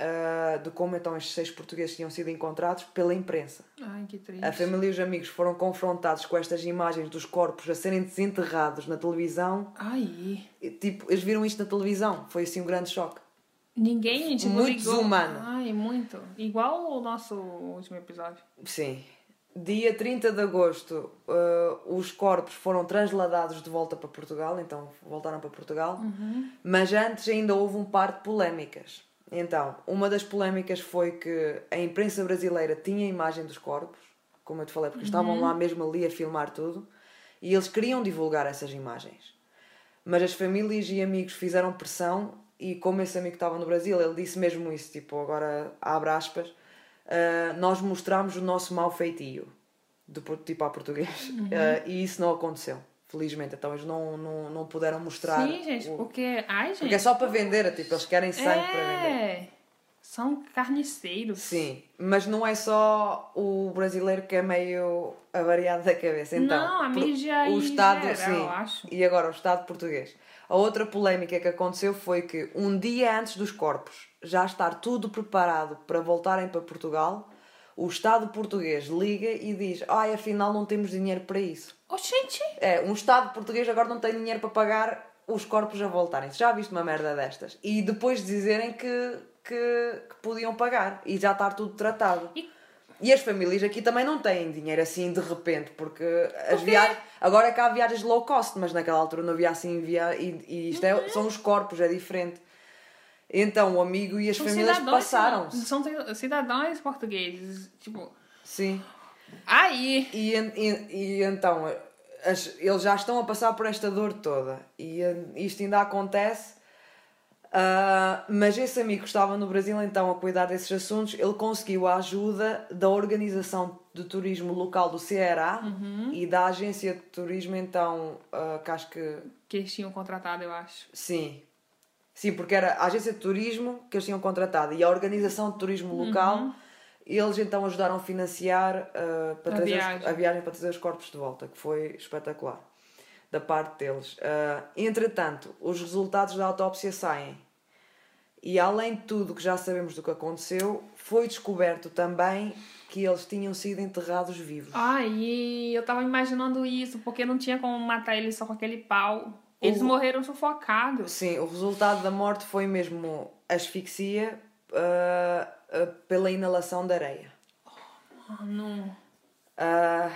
uh, de como então estes seis portugueses tinham sido encontrados, pela imprensa. Ai, que triste. A família e os amigos foram confrontados com estas imagens dos corpos a serem desenterrados na televisão. Ai. E, tipo, eles viram isto na televisão. Foi assim um grande choque. Ninguém tipo, Muito ligou. desumano. Ai, muito. Igual o nosso último episódio. Sim. Dia 30 de agosto, uh, os corpos foram transladados de volta para Portugal, então voltaram para Portugal. Uhum. Mas antes ainda houve um par de polémicas. Então, uma das polémicas foi que a imprensa brasileira tinha a imagem dos corpos, como eu te falei, porque uhum. estavam lá mesmo ali a filmar tudo, e eles queriam divulgar essas imagens. Mas as famílias e amigos fizeram pressão e como esse amigo estava no Brasil, ele disse mesmo isso, tipo, agora abre aspas, uh, nós mostramos o nosso mau feitio, do, tipo a português, uhum. uh, e isso não aconteceu. Felizmente, então eles não, não, não puderam mostrar. Sim, gente, o... porque. Ai, gente. Porque é só para vender, tipo, eles querem sangue é... para vender. São carniceiros. Sim, mas não é só o brasileiro que é meio avariado da cabeça. Então, não, a mídia o Estado, geral, sim, acho. E agora o Estado português. A outra polémica que aconteceu foi que um dia antes dos corpos já estar tudo preparado para voltarem para Portugal, o Estado português liga e diz: Ai, afinal não temos dinheiro para isso. Oh, gente! É, um Estado português agora não tem dinheiro para pagar os corpos a voltarem. Já viste uma merda destas? E depois dizerem que, que, que podiam pagar e já estar tudo tratado. E e as famílias aqui também não têm dinheiro assim de repente, porque as viagens. Agora é que há viagens low cost, mas naquela altura não havia assim via... e, e isto é, uhum. são os corpos, é diferente. Então o amigo e as são famílias passaram. -se. São cidadãos portugueses, tipo. Sim. Aí. E, e, e então as- eles já estão a passar por esta dor toda e isto ainda acontece. Ah, mas esse amigo que estava no Brasil então a cuidar desses assuntos, ele conseguiu a ajuda da Organização de Turismo Local do Ceará e da Agência de Turismo então, ah, que acho que Que eles tinham contratado, eu acho. Sim. Sim, porque era a agência de turismo que eles tinham contratado e a organização de turismo local, eles então ajudaram a financiar uh, para A trazer os- viagem. a viagem para trazer os corpos de volta, que foi espetacular da parte deles. Uh, entretanto, os resultados da autópsia saem e além de tudo que já sabemos do que aconteceu, foi descoberto também que eles tinham sido enterrados vivos. Ai, e eu tava imaginando isso, porque não tinha como matar eles só com aquele pau. Eles O- morreram sufocados. Sim, o resultado da morte foi mesmo asfixia ah, ah, pela inalação de areia. Mano. Ah,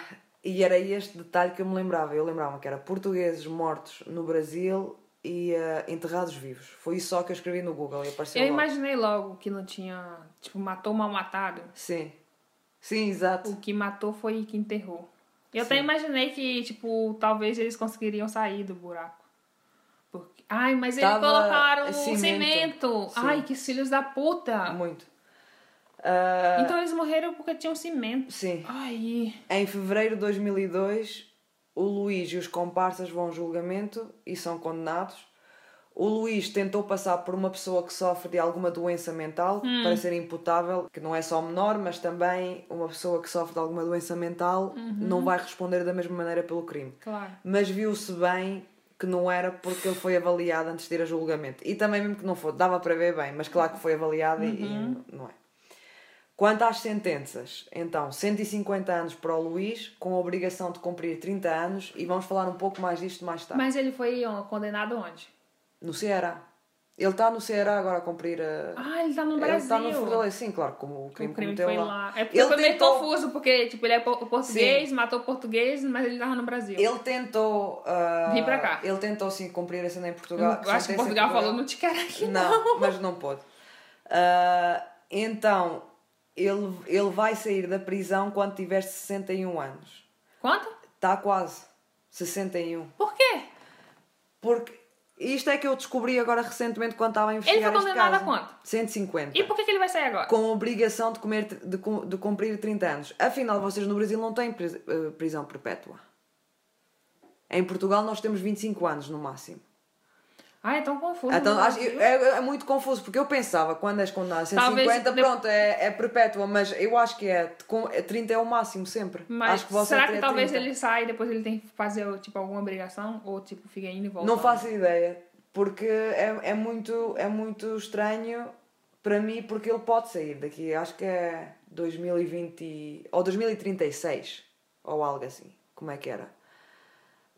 e era este detalhe que eu me lembrava. Eu lembrava que era portugueses mortos no Brasil e ah, enterrados vivos. Foi isso só que eu escrevi no Google e apareceu Eu logo. imaginei logo que não tinha. Tipo, matou mal matado. Sim. Sim, exato. O que matou foi que enterrou. Eu até imaginei que, tipo, talvez eles conseguiriam sair do buraco. Ai, mas eles colocaram cimento. cimento. Sim. Ai, que filhos da puta. Muito. Ah, Então eles morreram porque tinham cimento. sim. Ai. Em fevereiro de 2002, o Luís e os comparsas vão a julgamento e são condenados. O Luís tentou passar por uma pessoa que sofre de alguma doença mental para ser imputável, que não é só menor, mas também uma pessoa que sofre de alguma doença mental não vai responder da mesma maneira pelo crime. Claro. Mas viu-se bem que não era porque ele foi avaliado antes de ir a julgamento. E também mesmo que não for, dava para ver bem, mas claro que foi avaliado e- e, não é. Quanto às sentenças, então, 150 anos para o Luís, com a obrigação de cumprir 30 anos, e vamos falar um pouco mais disto mais tarde. Mas ele foi condenado onde? No Ceará. Ele está no Ceará agora a cumprir a. Ah, ele tá no ele Brasil. está no Fortaleza, sim, claro, como o crime, O crime foi lá. lá. É porque Ele foi meio tentou- confuso, porque tipo, ele é po- português, matou português, mas ele tava no Brasil. Ele tentou. ah, Vim para cá. Ele tentou sim cumprir a cena em Portugal. Eu acho que Portugal falou, não te quero aqui, não. Não, mas não pôde. Ah, então, ele, ele vai sair da prisão quando tiver 61 anos. Quanto? Está quase. 61. Por quê? Porque isto é que eu descobri agora recentemente quando estava a investigar foi este condenado a quanto? 150. E por que, que ele vai sair agora? Com obrigação de, comer, de, de cumprir 30 anos. Afinal, vocês no Brasil não têm eh, prisão perpétua. Em Portugal nós temos 25 anos no máximo. Ah, é tão confuso. Então, no acho- Brasil. é, é muito confuso, porque eu pensava, quando és condenado a 150, Talvez pronto, é, é perpétua, mas eu acho que é, é 30 é o máximo sempre. Mas acho que você será que teria talvez 30. ele saia e depois ele tem que fazer tipo, alguma obrigação? Ou tipo, fica indo e volta? Não faço ideia, porque é, é, muito, é muito estranho para mim, porque ele pode sair daqui, acho que é 2020 e- ou 2036, ou algo assim, como é que era?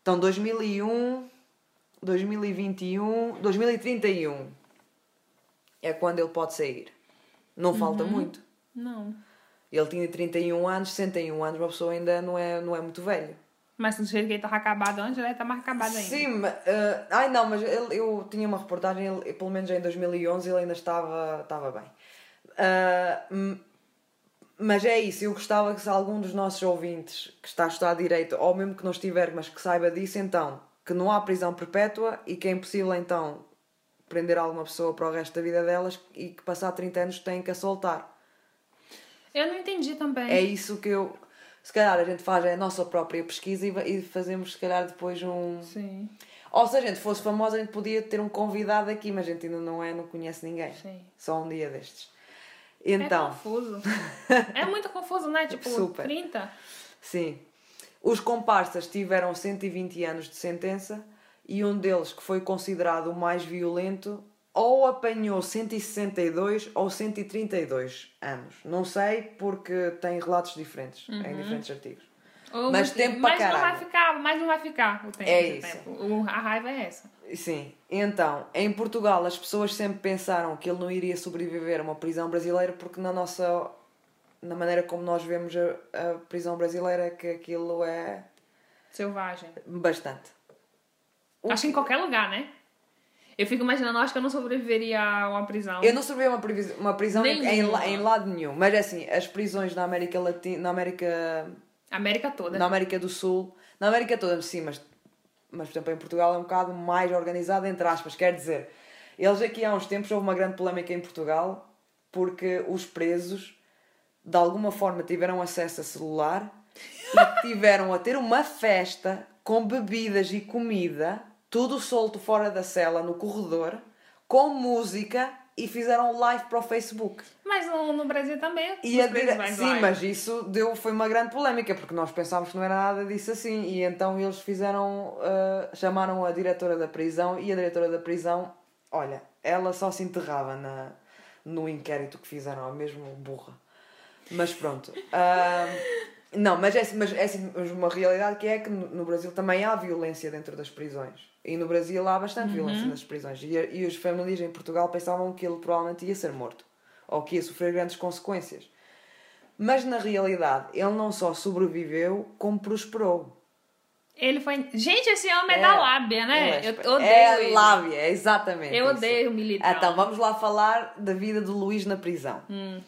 Então 2001, 2021, 2031 é quando ele pode sair. Não falta muito. Não. Ele tinha 31 anos, 61 anos, uma pessoa ainda não é, não é muito velho. Mas do jeito que ele tava acabado antes, ele tá mais acabado ainda. Sim, ma- eh, ai não, mas ele, eu tinha uma reportagem, ele, pelo menos em 2011 ele ainda estava, estava bem. Ah, m- mas é isso, eu gostava que se algum dos nossos ouvintes que está a estudar Direito, ou mesmo que não estiver, mas que saiba disso, então, que não há prisão perpétua e que é impossível então prender alguma pessoa para o resto da vida delas e que passar 30 anos têm que a soltar. Eu não entendi também. É isso que eu. Se calhar a gente faz a nossa própria pesquisa e, e fazemos, se calhar, depois um. Sim, Ou se a gente fosse famosa, a gente podia ter um convidado aqui, mas a gente ainda não é, não conhece ninguém. sim. Só um dia destes. É Então, confuso. é muito confuso, né? Tipo, Super. 30. sim. Os comparsas tiveram 120 anos de sentença e um deles, que foi considerado o mais violento, ou apanhou 162 ou 132 anos. Não sei porque tem relatos diferentes Uhum. em diferentes artigos. Ou Mas tempo pra mas não vai caralho. ficar, mas não vai ficar o tempo. É isso. tempo. A raiva é essa. Sim, então, em Portugal as pessoas sempre pensaram que ele não iria sobreviver a uma prisão brasileira porque na nossa na maneira como nós vemos a, a prisão brasileira que aquilo é Selvagem. bastante. O Acho que em qualquer lugar, né? Eu fico imaginando, acho que eu não sobreviveria a uma prisão. Eu não sobrevivi a uma, privis- uma prisão em, em lado nenhum, mas é assim, as prisões na América Latina, na América, América toda. na América do Sul Na América toda, sim, mas, mas por exemplo em Portugal é um bocado mais organizado, entre aspas. Quer dizer, eles aqui há uns tempos houve uma grande polémica em Portugal porque os presos de alguma forma tiveram acesso a celular e tiveram a ter uma festa com bebidas e comida, tudo solto fora da cela no corredor, com música e fizeram live para o Facebook. Mas no, no Brasil também. E a dire... Sim, live. mas isso deu, foi uma grande polémica, porque nós pensávamos que não era nada disso assim. E então eles fizeram, uh, chamaram a diretora da prisão e a diretora da prisão, olha, ela só se enterrava na, no inquérito que fizeram, a mesmo burra. Mas pronto. Uh, não, mas é, mas é uma realidade que é que no Brasil também há violência dentro das prisões. E no Brasil há bastante uhum. violência nas prisões. E, e os famílias em Portugal pensavam que ele provavelmente ia ser morto. Ou que ia sofrer grandes consequências. Mas na realidade, ele não só sobreviveu, como prosperou. Ele foi. Gente, esse homem é, é da lábia, né? É, eu odeio. É ele. lábia, exatamente. Eu odeio o militar. Então, vamos lá falar da vida do Luís na prisão. Hum.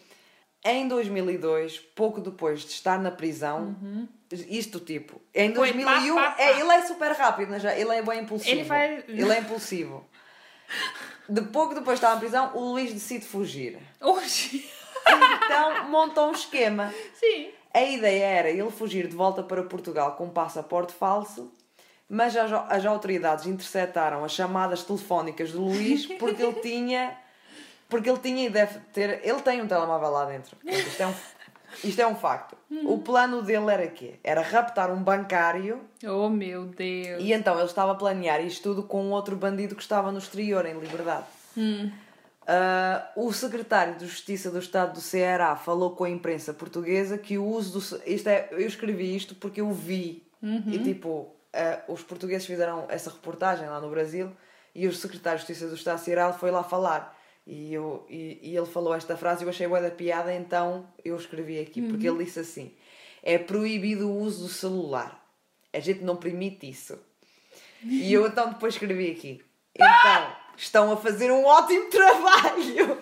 Em 2002, pouco depois de estar na prisão, uhum. isto tipo, em 2001, pá, pá, pá. É, ele é super rápido, mas ele é bem impulsivo. Ele, faz... ele é impulsivo. De pouco depois de estar na prisão, o Luís decide fugir. Hoje. Então montou um esquema. Sim. A ideia era ele fugir de volta para Portugal com um passaporte falso, mas as, as autoridades interceptaram as chamadas telefónicas do Luís porque ele tinha porque ele tinha e deve ter. Ele tem um telemóvel lá dentro. Isto é um, isto é um facto. O plano dele era quê? Era raptar um bancário. Oh meu Deus! E então ele estava a planear isto tudo com outro bandido que estava no exterior, em liberdade. Hum. Uh, o secretário de Justiça do Estado do Ceará falou com a imprensa portuguesa que o uso do. Isto é, eu escrevi isto porque eu vi. Uhum. E tipo, uh, os portugueses fizeram essa reportagem lá no Brasil e o secretário de Justiça do Estado do Ceará foi lá falar. E, eu, e, e ele falou esta frase e eu achei boa da piada, então eu escrevi aqui, uhum. porque ele disse assim: é proibido o uso do celular. A gente não permite isso. E eu então depois escrevi aqui. Então, estão a fazer um ótimo trabalho.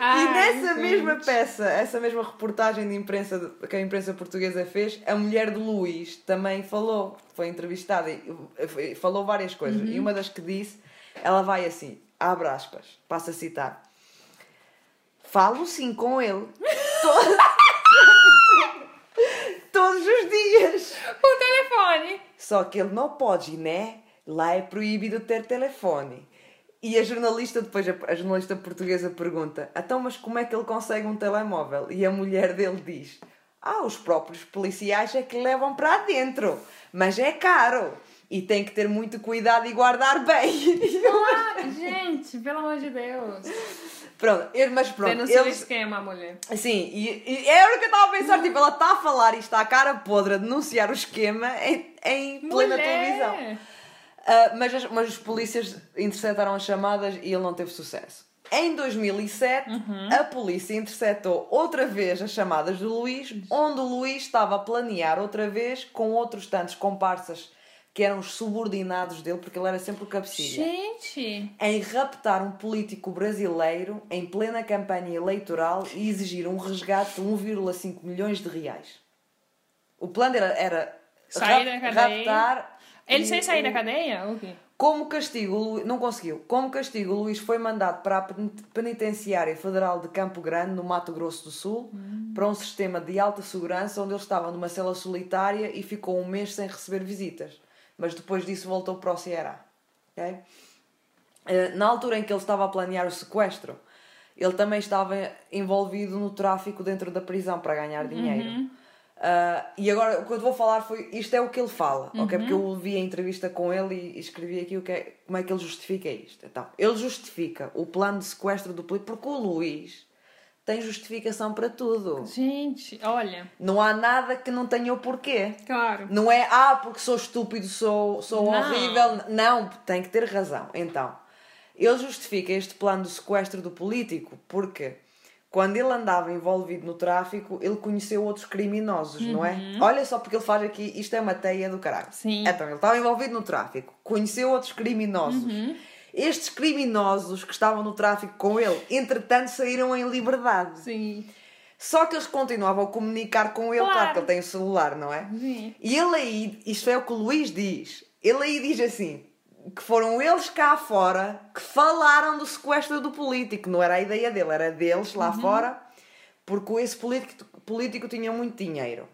Ai, e nessa gente. mesma peça, essa mesma reportagem de imprensa que a imprensa portuguesa fez, a mulher de Luís também falou, foi entrevistada e falou várias coisas. Uhum. E uma das que disse, ela vai assim: abre aspas, passo a citar. Falo sim com ele. Todos, todos os dias. Por telefone. Só que ele não pode, né? Lá é proibido ter telefone. E a jornalista, depois a, jornalista portuguesa pergunta: então, mas como é que ele consegue um telemóvel? E a mulher dele diz: ah, os próprios policiais é que levam para dentro, mas é caro e tem que ter muito cuidado e guardar bem. Claro, gente, pelo amor de Deus. Pronto, mas pronto. Denunciou eles... esquema, mulher. Sim, e, e é o que eu estava a pensar, tipo, ela está a falar e está a cara podre a denunciar o esquema em, em plena televisão. Uh, mas, mas os polícias interceptaram as chamadas e ele não teve sucesso. Em 2007, uhum. a polícia interceptou outra vez as chamadas do Luís, onde o Luís estava a planear outra vez com outros tantos comparsas que eram os subordinados dele, porque ele era sempre o cabecilha. Gente! Em raptar um político brasileiro em plena campanha eleitoral e exigir um resgate de 1,5 milhões de reais. O plano era, era sair da cadeia. raptar. Ele sem sair da cadeia? Okay. Como castigo, não conseguiu. Como castigo, o Luís foi mandado para a Penitenciária Federal de Campo Grande, no Mato Grosso do Sul, hum. para um sistema de alta segurança, onde ele estava numa cela solitária e ficou um mês sem receber visitas mas depois disso voltou para o Ceará. Okay? Eh, na altura em que ele estava a planear o sequestro, ele também estava envolvido no tráfico dentro da prisão para ganhar dinheiro. Uhum. Uh, e agora o que eu vou falar foi isto é o que ele fala, uhum. ok? Porque eu vi a entrevista com ele e escrevi aqui o que é, como é que ele justifica isto. Então, ele justifica o plano de sequestro do político porque o Luís tem justificação para tudo. Gente, olha. Não há nada que não tenha o porquê. Claro. Não é, ah, porque sou estúpido, sou, sou não. horrível. Não, tem que ter razão. Então, ele justifica este plano do sequestro do político porque quando ele andava envolvido no tráfico, ele conheceu outros criminosos, uhum. não é? Uhum. Olha só porque ele faz aqui, isto é uma teia do caralho. Sim. Então, ele estava envolvido no tráfico, conheceu outros criminosos. Uhum estes criminosos que estavam no tráfico com ele, entretanto, saíram em liberdade. Sim. Só que eles continuavam a comunicar com ele, claro, Claro. que ele tem o celular, não é? Sim. E ele aí, isto é o que o Luís diz, ele aí diz assim, que foram eles cá fora que falaram do sequestro do político, não era a ideia dele, era deles lá fora, porque esse político, político tinha muito dinheiro.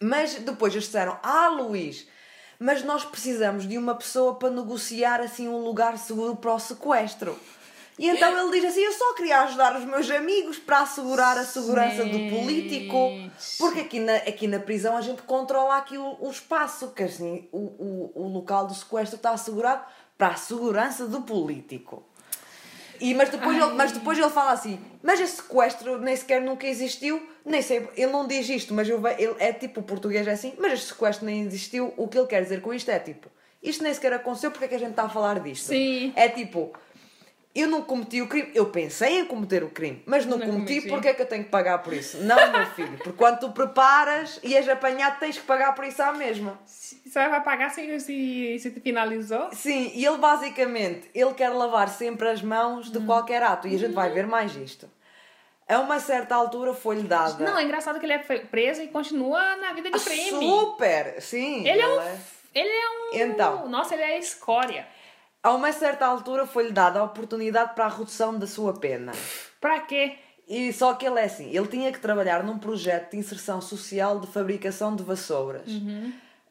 Mas depois eles disseram, ah Luís, mas nós precisamos de uma pessoa para negociar assim um lugar seguro para o sequestro. E então ele diz assim: Eu só queria ajudar os meus amigos para assegurar a segurança do político. Porque aqui na, aqui na prisão a gente controla aqui o, o espaço, que assim, o, o, o local do sequestro está assegurado para a segurança do político. E, mas, depois ele, mas depois ele fala assim: Mas esse sequestro nem sequer nunca existiu, nem sei. Ele não diz isto, mas eu, ele, é tipo o português é assim: Mas este sequestro nem existiu. O que ele quer dizer com isto é tipo: Isto nem sequer aconteceu, porque é que a gente está a falar disto? Sim. É tipo: Eu não cometi o crime, eu pensei em cometer o crime, mas não, Não cometi, cometi. porque é que eu tenho que pagar por isso? Não, meu filho, porque quando tu preparas e és apanhado, tens que pagar por isso à mesma. Você vai pagar se, se, se finalizou? Sim, e ele basicamente, ele quer lavar sempre as mãos Hum. de qualquer ato e a gente vai ver mais isto. A uma certa altura foi-lhe dada. Não, é engraçado que ele é preso e continua na vida de crime. Super! Sim! Ele é um. Ele é um. Então. Nossa, ele é a escória. A uma certa altura foi-lhe dada a oportunidade para a redução da sua pena. Pra quê? E só que ele é assim, ele tinha que trabalhar num projeto de inserção social de fabricação de vassouras.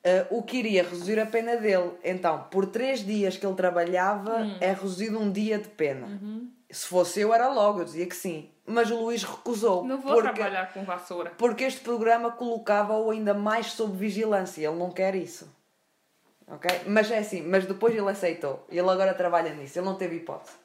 Eh, o que iria reduzir a pena dele. Então, por três dias que ele trabalhava, é reduzido um dia de pena. Se fosse eu, era logo, eu dizia que sim. Mas o Luís recusou. Não vou porque, trabalhar com vassoura. porque este programa colocava-o ainda mais sob vigilância. Ele não quer isso. Ok? Mas é assim, mas depois ele aceitou. Ele agora trabalha nisso. Ele não teve hipótese.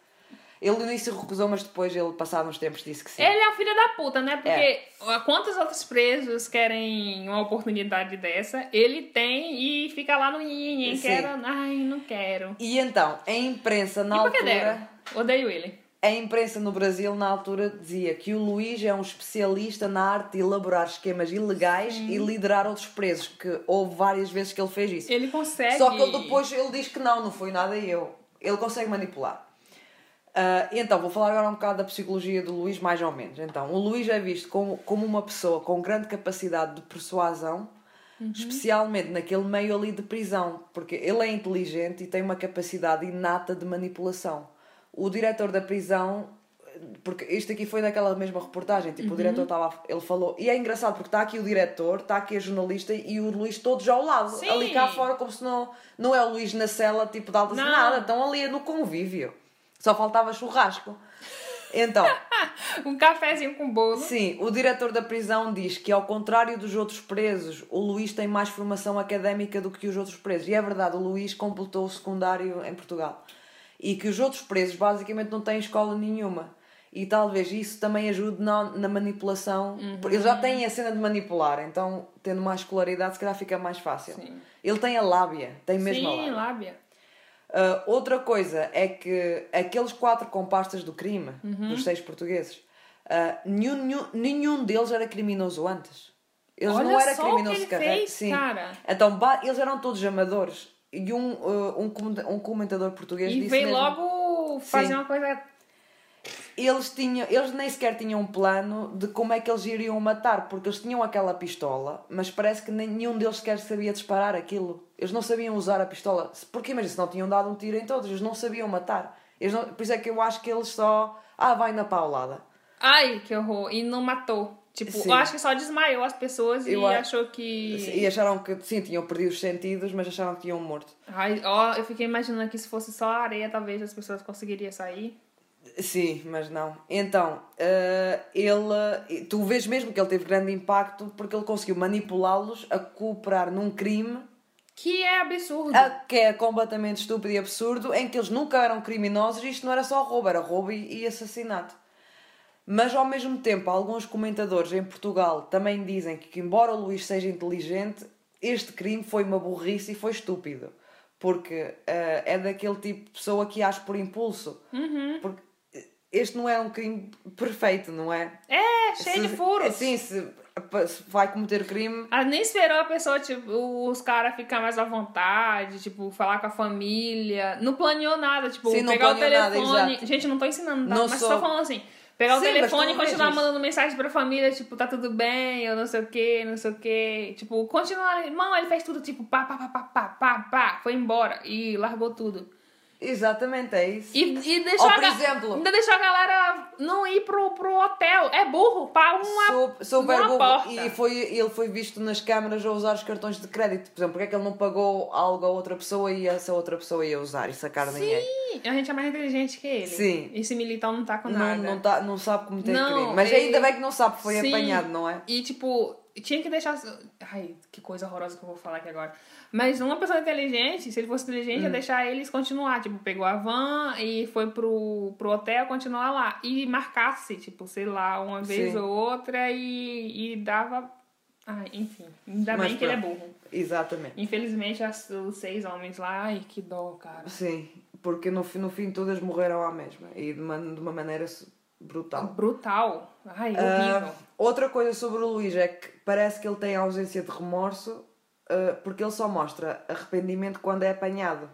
Ele no início recusou, mas depois ele, passado uns tempos, disse que sim. Ele é o filho da puta, né? Porque É. quantos outros presos querem uma oportunidade dessa? Ele tem e fica lá no Sim. quero. Ai, não quero. E então, a imprensa na e altura. Odeio ele. A imprensa no Brasil, na altura, dizia que o Luís é um especialista na arte de elaborar esquemas ilegais e liderar outros presos, que houve várias vezes que ele fez isso. Ele consegue. Só que depois ele diz que não, não foi nada eu. Ele consegue manipular. Ah, então, vou falar agora um bocado da psicologia do Luís, mais ou menos. Então, o Luís é visto como, como uma pessoa com grande capacidade de persuasão, especialmente naquele meio ali de prisão, porque ele é inteligente e tem uma capacidade inata de manipulação. O diretor da prisão, porque isto aqui foi daquela mesma reportagem, tipo, o diretor estava, ele falou, e é engraçado porque está aqui o diretor, está aqui a jornalista e o Luís todos ao lado, Sim. ali cá fora, como se não, não é o Luís na cela, tipo, de alta nada, estão ali no convívio. Só faltava churrasco. Então, Um cafezinho com bolo. sim, o diretor da prisão diz que, ao contrário dos outros presos, o Luís tem mais formação académica do que os outros presos. E é verdade, o Luís completou o secundário em Portugal. E que os outros presos, basicamente, não têm escola nenhuma. E talvez isso também ajude na, na manipulação. Porque Eles já têm a cena de manipular, então, tendo mais escolaridade, se calhar fica mais fácil. Sim. Ele tem a lábia, tem mesmo a Sim, lábia. lábia. Uh, outra coisa é que aqueles quatro compastas do crime, Uhum. dos seis portugueses, uh, nenhum, nenhum, nenhum deles era criminoso antes. Eles Olha não eram criminosos de carreira. fez, Sim. cara. Então, eles eram todos amadores. E um, uh, um, um comentador português E disse veio mesmo, logo fazer uma coisa. eles, tinham, eles nem sequer tinham um plano de como é que eles iriam matar, porque eles tinham aquela pistola, mas parece que nenhum deles sequer sabia disparar aquilo. Eles não sabiam usar a pistola. Porque imagina, se não tinham dado um tiro em todos, eles não sabiam matar. Eles não- por isso é que eu acho que eles só. Ah, vai na paulada. Ai, que horror. E não matou. Tipo, Sim. eu acho que só desmaiou as pessoas Eu e a- achou que. E acharam que, sim, tinham perdido os sentidos, mas acharam que tinham morto. Ai, ó, eu fiquei imaginando que se fosse só areia, talvez as pessoas conseguiriam sair. Sim, mas não. Então, eh, ele. Tu vês mesmo que ele teve grande impacto porque ele conseguiu manipulá-los a cooperar num crime Que é absurdo. a- que é completamente estúpido e absurdo, em que eles nunca eram criminosos e isto não era só roubo, era roubo e, e assassinato. Mas ao mesmo tempo, alguns comentadores em Portugal também dizem que, embora o Luís seja inteligente, este crime foi uma burrice e foi estúpido. Porque eh, é daquele tipo de pessoa que age por impulso. Porque este não é um crime perfeito, não é? É, cheio de Se- furos. Sim, se, se vai cometer crime, Ah, nem esperou a pessoa, tipo, os caras ficar mais à vontade, tipo, falar com a família. Não planeou nada, tipo, Sim, pegar o nada, telefone. exato. Gente, não tô ensinando, tá? Não Mas sou- falando assim. Pegar o Sim, mas telefone e tu vês continuar mandando mensagem pra família, tipo, tá tudo bem, eu não sei o que, não sei o que. Tipo, continuar. Mano, ele fez tudo, tipo, pá, pá, pá, pá, pá, pá, pá, foi embora e largou tudo. Exatamente, é isso. E, e deixou, Ou, a, por exemplo- ainda deixou a galera não ir pro, pro hotel. É burro, para uma, Sup- super uma burro. porta. E foi, ele foi visto nas câmaras a usar os cartões de crédito. Por exemplo, porque é que ele não pagou algo a outra pessoa e essa outra pessoa ia usar e sacar dinheiro? Sim, a gente é mais inteligente que ele. Sim. Esse militar não tá com Não, nada. não, tá, não sabe cometer Não, crime. Mas ele- ainda bem que não sabe, foi Sim. apanhado, não é? E, tipo, tinha que deixar. Ai, que coisa horrorosa que eu vou falar aqui agora. Mas uma pessoa inteligente, se ele fosse inteligente, ia Hum. deixar eles continuar. Tipo, pegou a van e foi pro, pro hotel continuar lá. E marcasse, tipo, sei lá, uma vez Sim. ou outra e, e dava. Ai, enfim. Ainda Mas bem que ele é burro. Exatamente. Infelizmente, as, os seis homens lá, ai, que dó, cara. Sim, porque no, fim- no fim todas morreram à mesma e de uma, de uma maneira brutal. Brutal. Ai, Ah, horrível. outra coisa sobre o Luís é que parece que ele tem ausência de remorso ah, porque ele só mostra arrependimento quando é apanhado.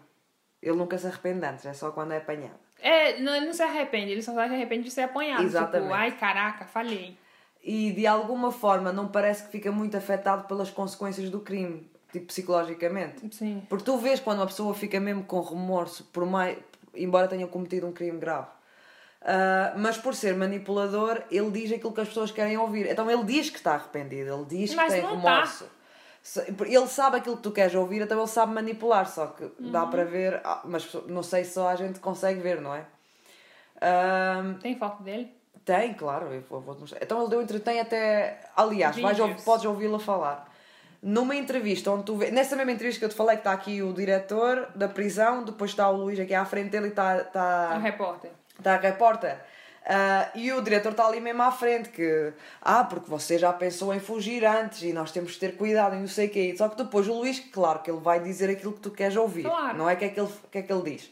Ele nunca se arrepende antes, é só quando é apanhado. É, não, ele não se arrepende, ele só se arrepende de ser apanhado. Exatamente. Tipo, ai, caraca, falhei. E de alguma forma não parece que fica muito afetado pelas consequências do crime, tipo psicologicamente. Sim. Porque tu vês quando uma pessoa fica mesmo com remorso, por mais, embora tenha cometido um crime grave. Ah, mas por ser manipulador, ele diz aquilo que as pessoas querem ouvir. Então ele diz que está arrependido, ele diz Mas que tem tá. remorso. Se- Ele sabe aquilo que tu queres ouvir, então ele sabe manipular, só que dá Uhum. para ver, ah, mas não sei se só a gente consegue ver, não é? Ah, Tem foto dele? tem, claro, eu vou, mostrar. Então ele deu entretém até. Aliás, vais, podes ouvi-lo falar. Numa entrevista onde tu vê, nessa mesma entrevista que eu te falei, que está aqui o diretor da prisão, depois está o Luís aqui à frente dele e está, está, repórter. Está a repórter. Ah, e o diretor está ali mesmo à frente, que ah, porque você já pensou em fugir antes e nós temos que ter cuidado e não sei o quê. Só que depois o Luís, claro que ele vai dizer aquilo que tu queres ouvir, Claro. não é que é que ele, que é que ele diz.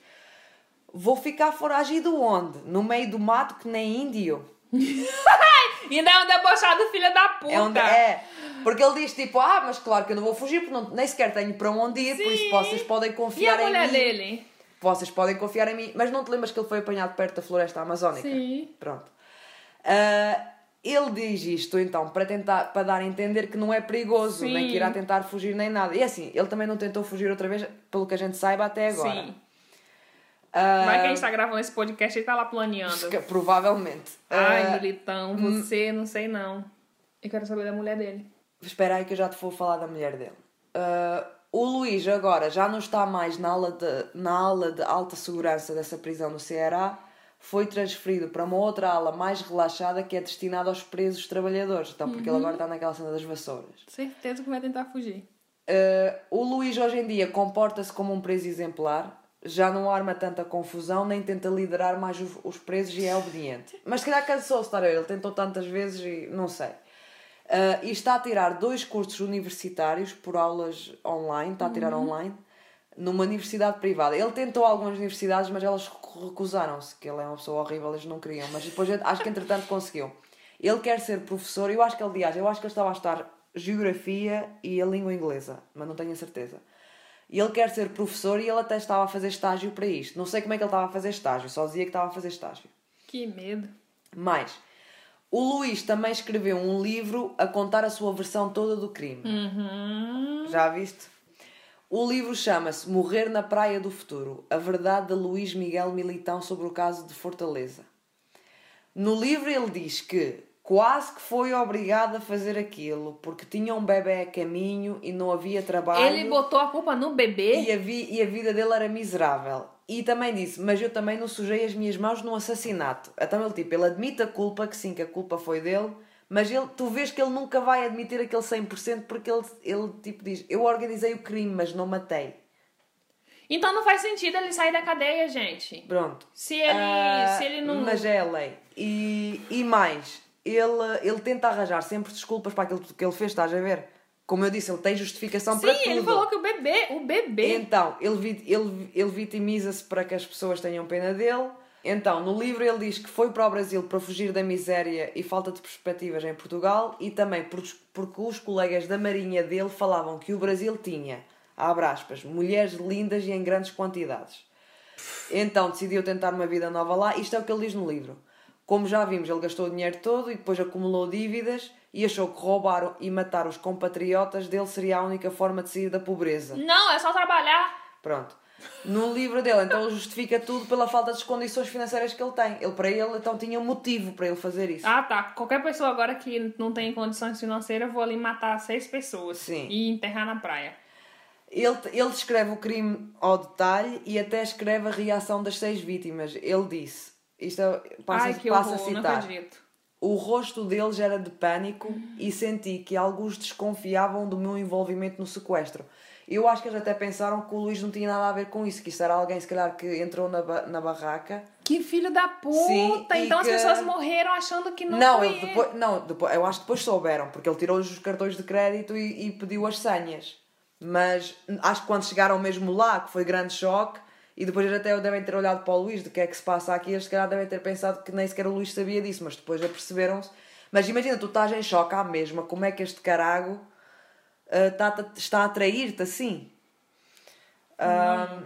Vou ficar foragido onde? No meio do mato que nem índio? E ainda é um debochado filho da puta. É, onde, é, porque ele diz tipo, ah, mas claro que eu não vou fugir porque não, nem sequer tenho para onde ir, por isso Sim. vocês podem E a confiar em mulher mim. dele? Vocês podem confiar em mim. Mas não te lembras que ele foi apanhado perto da floresta amazónica? Sim. Pronto. Ah, ele diz isto então para tentar para dar a entender que não é perigoso, Sim. nem que irá tentar fugir nem nada. E assim, ele também não tentou fugir outra vez, pelo que a gente saiba até agora. Sim. Ah, Vai que a gente tá gravando esse podcast e tá lá planeando. que- provavelmente. Ai, Ah, militão, você, não sei não. Eu quero saber da mulher dele. Espera aí que eu já te vou falar da mulher dele. Ah, o Luís agora já não está mais na ala, de, na ala de alta segurança dessa prisão no Ceará. Foi transferido para uma outra ala mais relaxada que é destinada aos presos trabalhadores. Então, porque ele agora está naquela cena das vassouras. Certeza que vai tentar fugir. Uh, o Luís hoje em dia comporta-se como um preso exemplar, já não arma tanta confusão, nem tenta liderar mais os, os presos e é obediente. Mas se calhar cansou-se ver, ele tentou tantas vezes e não sei. Uh, e está a tirar dois cursos universitários por aulas online, está a tirar online, numa universidade privada. Ele tentou algumas universidades, mas elas recu- recusaram-se, que ele é uma pessoa horrível, eles não queriam. Mas depois acho que entretanto conseguiu. Ele quer ser professor, eu acho que ele, aliás, eu acho que ele estava a estar geografia e a língua inglesa, mas não tenho a certeza. E ele quer ser professor e ele até estava a fazer estágio para isto. Não sei como é que ele estava a fazer estágio, só dizia que estava a fazer estágio. Que medo. Mais, o Luís também escreveu um livro a contar a sua versão toda do crime. Uhum. Já viste? O livro chama-se Morrer na Praia do Futuro A Verdade de Luís Miguel Militão sobre o caso de Fortaleza. No livro ele diz que quase que foi obrigado a fazer aquilo porque tinha um bebê a caminho e não havia trabalho Ele botou a culpa no bebê? e, a vi- e a vida dele era miserável. E também disse, mas eu também não sujei as minhas mãos num assassinato. Então ele tipo, ele admite a culpa, que sim, que a culpa foi dele, mas ele, tu vês que ele nunca vai admitir aquele 100% porque ele, ele tipo diz, eu organizei o crime, mas não matei. Então não faz sentido ele sair da cadeia, gente. Pronto. Se ele, Ah, se ele não. Mas é a lei. E, e mais, ele, ele tenta arranjar sempre desculpas para aquilo que ele fez, estás a ver? Como eu disse, ele tem justificação Sim, para tudo. ele falou que o bebê, o bebê. Então, ele, ele, ele vitimiza-se para que as pessoas tenham pena dele. Então, no livro ele diz que foi para o Brasil para fugir da miséria e falta de perspectivas em Portugal e também por- porque os colegas da marinha dele falavam que o Brasil tinha, abre aspas, mulheres lindas e em grandes quantidades. Então decidiu tentar uma vida nova lá. Isto é o que ele diz no livro. Como já vimos, ele gastou o dinheiro todo e depois acumulou dívidas e achou que roubar e matar os compatriotas dele seria a única forma de sair da pobreza. Não, é só trabalhar. Pronto. No livro dele, então ele justifica tudo pela falta das condições financeiras que ele tem. Ele, para ele, então tinha um motivo para ele fazer isso. Ah, tá. Qualquer pessoa agora que não tem condições financeiras, vou ali matar seis pessoas Sim. e enterrar na praia. Ele, ele descreve o crime ao detalhe e até escreve a reação das seis vítimas. Ele disse: Isto é, passa, Ai, que passa a horror, não citar. acredito. O rosto deles era de pânico e senti que alguns desconfiavam do meu envolvimento no sequestro. Eu acho que eles até pensaram que o Luís não tinha nada a ver com isso, que isso era alguém, se calhar, que entrou na, ba- na barraca. Que filho da puta! Sim, então que- as pessoas morreram achando que não, Não, foi depois, não depois, eu acho que depois souberam, porque ele tirou os cartões de crédito e, e pediu as senhas. Mas acho que quando chegaram mesmo lá, que foi grande choque, e depois eles até devem ter olhado para o Luís do que é que se passa aqui, eles se calhar devem ter pensado que nem sequer o Luís sabia disso, mas depois aperceberam-se. Mas imagina, tu estás em choque à mesma, como é que este carago tá- está a atrair-te assim? Ah,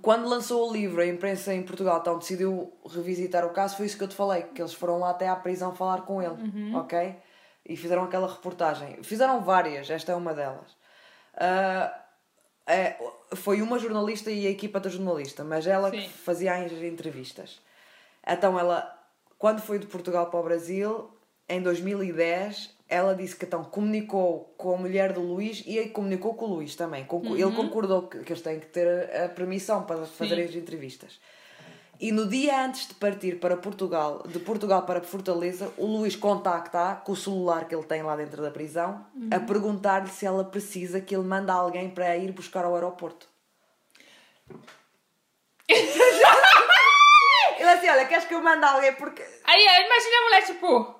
quando lançou o livro, a imprensa em Portugal então decidiu revisitar o caso, foi isso que eu te falei, que eles foram lá até à prisão falar com ele, ok? E fizeram aquela reportagem. Fizeram várias, esta é uma delas. É, foi uma jornalista e a equipa da jornalista, mas ela que fazia as entrevistas. Então ela, quando foi de Portugal para o Brasil, em 2010, ela disse que então comunicou com a mulher do Luís e aí comunicou com o Luís também. Ele concordou que, que eles têm que ter a permissão para fazer as entrevistas. E no dia antes de partir para Portugal, de Portugal para Fortaleza, o Luís contacta com o celular que ele tem lá dentro da prisão a perguntar-lhe se ela precisa que ele mande alguém para ir buscar ao aeroporto. ele assim, olha, queres que eu mande alguém porque... Aí, aí, imagina a mulher, tipo,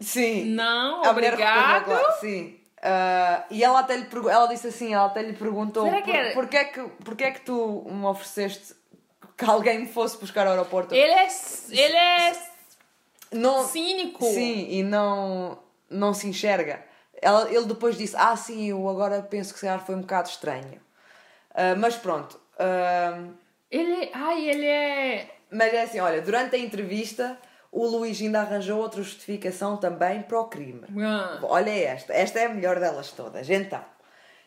Sim. não, A obrigado. Sim. Ah, e ela até lhe ela disse assim, ela até lhe perguntou Será que por, porquê, é que, porquê é que tu me ofereceste que alguém me fosse buscar ao aeroporto? Ele é, ele é não, cínico. Sim, e não, não se enxerga. Ela, ele depois disse, ah sim, eu agora penso que se calhar foi um bocado estranho. Ah, mas pronto. ah, Ele, ai, ele é... mas é assim, olha, durante a entrevista o Luís ainda arranjou outra justificação também para o crime. Ah. Olha esta, esta é a melhor delas todas. Então,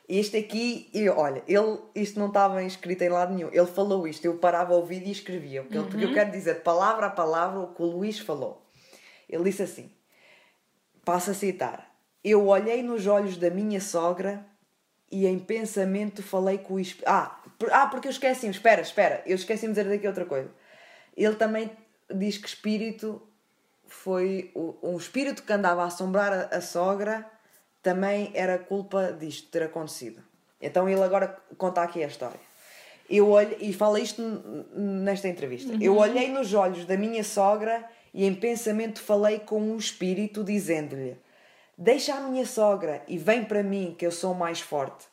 este aqui, e olha, ele, isto não estava escrito em lado nenhum. Ele falou isto, eu parava o vídeo e escrevia. Porque, ele- porque eu quero dizer palavra a palavra o que o Luís falou. Ele disse assim: passo a citar. Eu olhei nos olhos da minha sogra e em pensamento falei com o espírito. Ah, por- ah, porque eu esqueci-me, espera, espera, eu esqueci-me de dizer daqui outra coisa. Ele também diz que espírito foi o- um espírito que andava a assombrar a, a sogra, também era culpa disto ter acontecido. Então ele agora conta aqui a história. Eu olhei, e fala isto nesta entrevista. Eu olhei nos olhos da minha sogra e em pensamento falei com um espírito dizendo-lhe: Deixa a minha sogra e vem para mim que eu sou mais forte.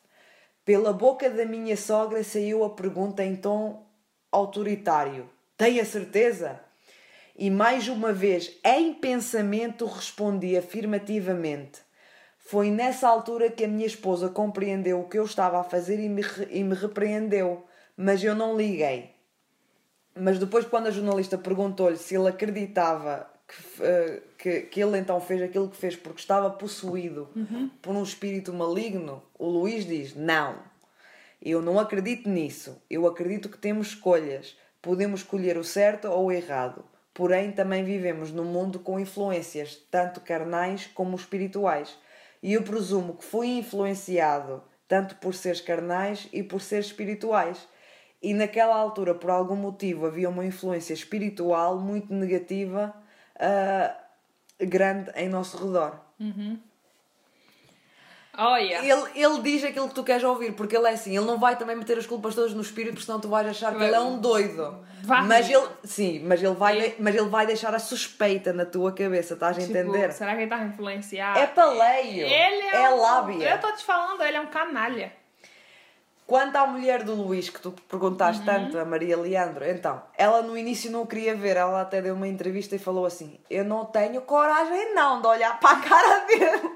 Pela boca da minha sogra saiu a pergunta em tom autoritário: Tem a certeza? E mais uma vez, em pensamento, respondi afirmativamente. Foi nessa altura que a minha esposa compreendeu o que eu estava a fazer e me, e me repreendeu, mas eu não liguei. Mas depois, quando a jornalista perguntou-lhe se ele acreditava que, eh, que, que ele então fez aquilo que fez porque estava possuído por um espírito maligno, o Luís diz: Não, eu não acredito nisso. Eu acredito que temos escolhas. Podemos escolher o certo ou o errado. Porém, também vivemos num mundo com influências, tanto carnais como espirituais. E eu presumo que fui influenciado tanto por seres carnais e por seres espirituais. E naquela altura, por algum motivo, havia uma influência espiritual muito negativa, ah, grande em nosso redor. Olha, Ele, ele diz aquilo que tu queres ouvir, porque ele é assim, ele não vai também meter as culpas todas no espírito, porque senão tu vais achar que ele é um doido. Vai. Mas ele, sim, mas ele, vai, mas ele vai deixar a suspeita na tua cabeça, estás a tipo, entender? será que ele tá influenciado? É paleio, Ele é, é um- lábia. Eu tô te falando, ele é um canalha. Quanto à mulher do Luís, que tu perguntaste tanto, a Maria Leandro, então, ela no início não queria ver, ela até deu uma entrevista e falou assim: Eu não tenho coragem não de olhar para a cara dele.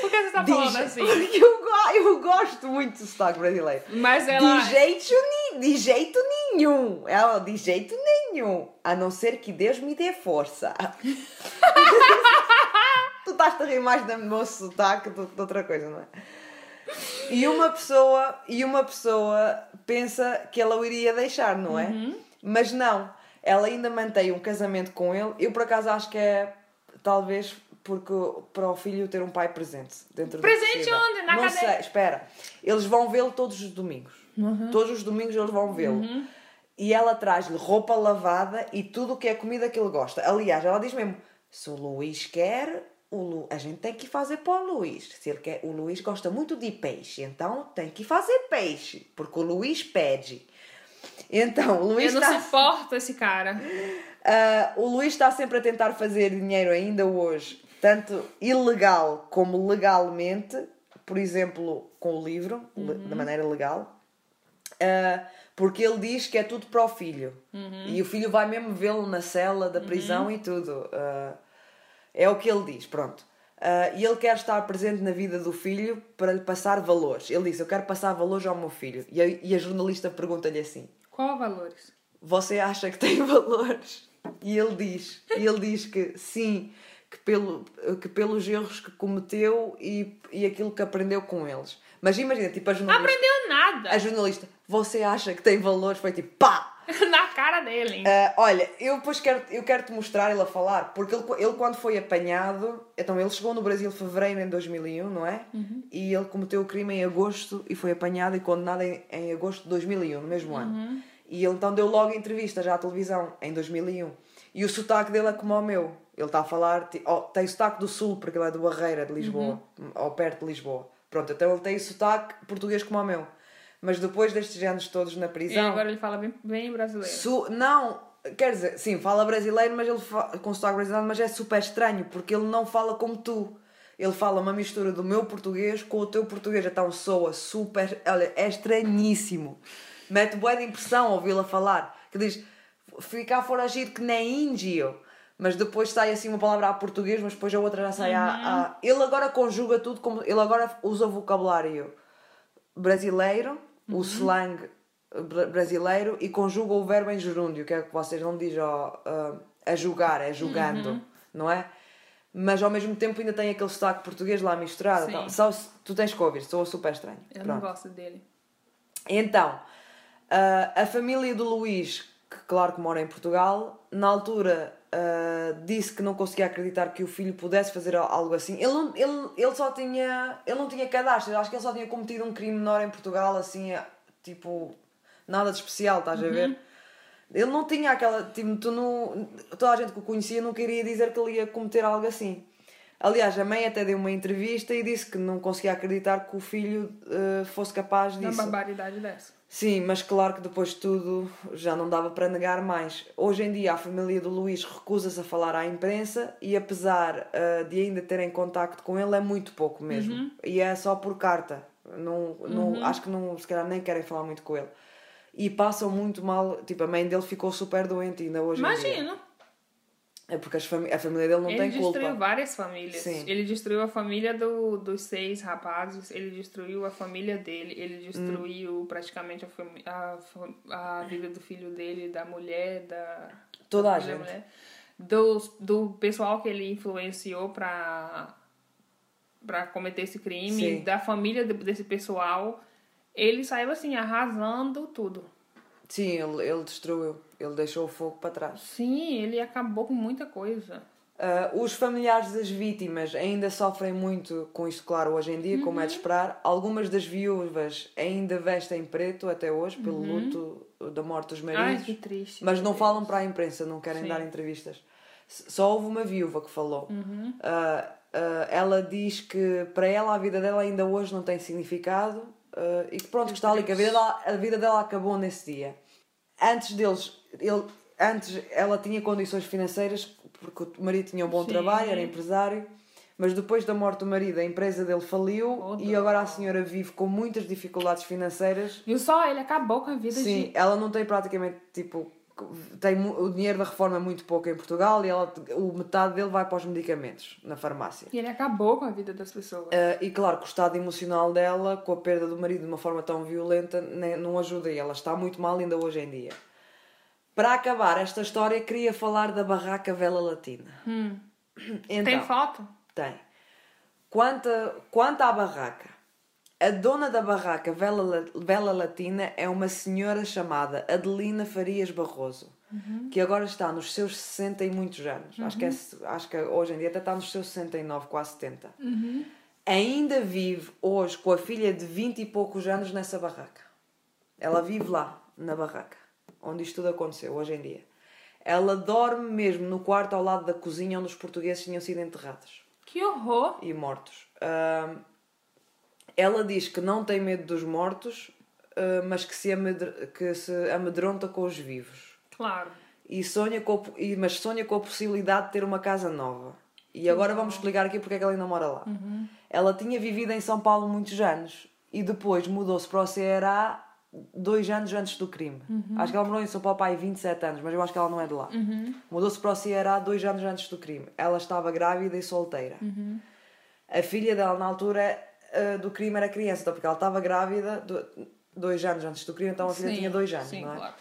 Por que você tá falando assim? Porque eu, go- eu gosto muito do sotaque brasileiro. Mas ela. De jeito, ni- de jeito nenhum. Ela de jeito nenhum. A não ser que Deus me dê força. tu estás a rir mais do meu sotaque do que de outra coisa, não é? E uma pessoa, e uma pessoa pensa que ela o iria deixar, não é? Mas não. Ela ainda mantém um casamento com ele. Eu, por acaso, acho que é talvez porque para o filho ter um pai presente dentro Presente do onde? Na Não cadeia? sei, espera. Eles vão vê-lo todos os domingos. Todos os domingos eles vão vê-lo. E ela traz-lhe roupa lavada e tudo o que é comida que ele gosta. Aliás, ela diz mesmo: se o Luís quer, o Lu... a gente tem que fazer para o Luís. Se ele quer, o Luís gosta muito de peixe, então tem que fazer peixe, porque o Luís pede. Então, o Luís Eu não está. suporto esse cara. Ah, o Luís está sempre a tentar fazer dinheiro ainda hoje, tanto ilegal como legalmente, por exemplo, com o livro, da maneira legal, Ah, porque ele diz que é tudo para o filho. E o filho vai mesmo vê-lo na cela da prisão e tudo. Ah, é o que ele diz, pronto. Ah, e ele quer estar presente na vida do filho para lhe passar valores. Ele diz: Eu quero passar valores ao meu filho. E a, e a jornalista pergunta-lhe assim: Qual valores? você acha que tem valores? E ele diz, e ele diz que sim, que, pelo, que pelos erros que cometeu e, e aquilo que aprendeu com eles. Mas imagina, tipo, a Não jornalista, aprendeu nada. a jornalista, você acha que tem valores? Foi tipo, pá! Na cara dele? Ah, olha, eu depois quero, eu quero te mostrar ele a falar, porque ele, ele quando foi apanhado, então ele chegou no Brasil em fevereiro em 2001, não é? E ele cometeu o crime em agosto e foi apanhado e condenado em, em agosto de 2001, no mesmo ano. E ele então deu logo entrevista já à televisão, em 2001. E o sotaque dele é como o meu. Ele está a falar, oh, tem sotaque do sul, porque ele é do Barreira, de Lisboa, ou perto de Lisboa. Pronto, então ele tem sotaque português como o meu. Mas depois destes anos todos na E prisão. agora ele fala bem, bem brasileiro. Su- não, quer dizer, sim, fala brasileiro, mas ele fa- com sotaque brasileiro, mas é super estranho, porque ele não fala como tu. Ele fala uma mistura do meu português com o teu português, então soa super. Olha, é estranhíssimo. Mete boa de impressão ouvi-la falar, que diz ficar foragido que nem índio. Mas depois sai assim uma palavra a português, mas depois a outra já sai a, a. Ele agora conjuga tudo como. Ele agora usa vocabulário brasileiro, o slang bra- brasileiro, e conjuga o verbo em gerúndio, que é o que vocês não dizem ó, ah, a julgar, é julgando, não é? Mas ao mesmo tempo ainda tem aquele sotaque português lá misturado. Então, só, tu tens que ouvir, soa super estranho. Eu Pronto. não gosto dele. Então, ah, a família do Luís, que claro que mora em Portugal, na altura ah, disse que não conseguia acreditar que o filho pudesse fazer al- algo assim. Ele, não, ele, ele só tinha. Ele não tinha cadastro, acho que ele só tinha cometido um crime menor em Portugal, assim, tipo, nada de especial, estás a ver? Ele não tinha aquela. Tipo, tu não, toda a gente que o conhecia não queria dizer que ele ia cometer algo assim. Aliás, a mãe até deu uma entrevista e disse que não conseguia acreditar que o filho ah, fosse capaz Uma disso. barbaridade dessa. Sim, mas claro que depois de tudo já não dava para negar mais. Hoje em dia a família do Luís recusa-se a falar à imprensa e apesar ah, de ainda terem contacto com ele é muito pouco mesmo. E é só por carta. Não, não, Acho que não, se calhar nem querem falar muito com ele. E passam muito mal. Tipo, a mãe dele ficou super doente ainda hoje em dia. Imagina. É porque a família dele não ele tem destruiu culpa. várias famílias. Sim. Ele destruiu a família do, dos seis rapazes, ele destruiu a família dele, ele Hum. destruiu praticamente a, a, a vida do filho dele, da mulher, da. Toda a gente. mulher, dos, do pessoal que ele influenciou pra, pra cometer esse crime, Sim. da família de- desse pessoal. Ele saiu assim, arrasando tudo. Sim, ele, ele destruiu. Ele deixou o fogo para trás. Sim, ele acabou com muita coisa. Ah, os familiares das vítimas ainda sofrem muito com isto, claro, hoje em dia, como é de esperar. Algumas das viúvas ainda vestem preto até hoje, pelo luto da morte dos Ai, maridos. que triste. mas não Deus. falam para a imprensa, não querem Sim. dar entrevistas. Só houve uma viúva que falou. Uhum. Ah, ah, ela diz que para ela a vida dela ainda hoje não tem significado ah, e que pronto, que está ali, que a vida, dela, a vida dela acabou nesse dia. Antes deles, ele, antes ela tinha condições financeiras porque o marido tinha um bom Sim. trabalho, era empresário. Mas depois da morte do marido, a empresa dele faliu Oh, e agora a senhora vive com muitas dificuldades financeiras Viu só? Ele acabou com a vida Sim, de. ela não tem praticamente tipo. Tem o dinheiro da reforma é muito pouco em Portugal e ela, o metade dele vai para os medicamentos na farmácia. E ele acabou com a vida das pessoas. Ah, e claro que o estado emocional dela, com a perda do marido de uma forma tão violenta, né, não ajuda e ela está muito mal ainda hoje em dia. Para acabar esta história, queria falar da barraca Vela Latina. Hum. Então, Tem foto? Tem. Quanto, quanto à barraca, a dona da barraca Vela, La- Vela Latina é uma senhora chamada Adelina Farias Barroso, que agora está nos seus 60 e muitos anos. Acho, que é, acho que hoje em dia até está nos seus 69, quase 70. Ainda vive hoje com a filha de 20 e poucos anos nessa barraca. Ela vive lá, na barraca, onde isto tudo aconteceu, hoje em dia. Ela dorme mesmo no quarto ao lado da cozinha onde os portugueses tinham sido enterrados Que horror! e mortos. Ela diz que não tem medo dos mortos, ah, mas que se, que se amedronta com os vivos. Claro. E sonha com, e- mas sonha com a possibilidade de ter uma casa nova. E agora vamos explicar aqui porque é que ela ainda mora lá. Ela tinha vivido em São Paulo muitos anos e depois mudou-se para o Ceará dois anos antes do crime. Acho que ela morou em São Paulo aí 27 anos, mas eu acho que ela não é de lá. Mudou-se para o Ceará dois anos antes do crime. Ela estava grávida e solteira. A filha dela, na altura eh, do crime, era criança, então, porque ela estava grávida do- dois anos antes do crime, então a filha Sim, tinha dois anos, Sim, não é? claro.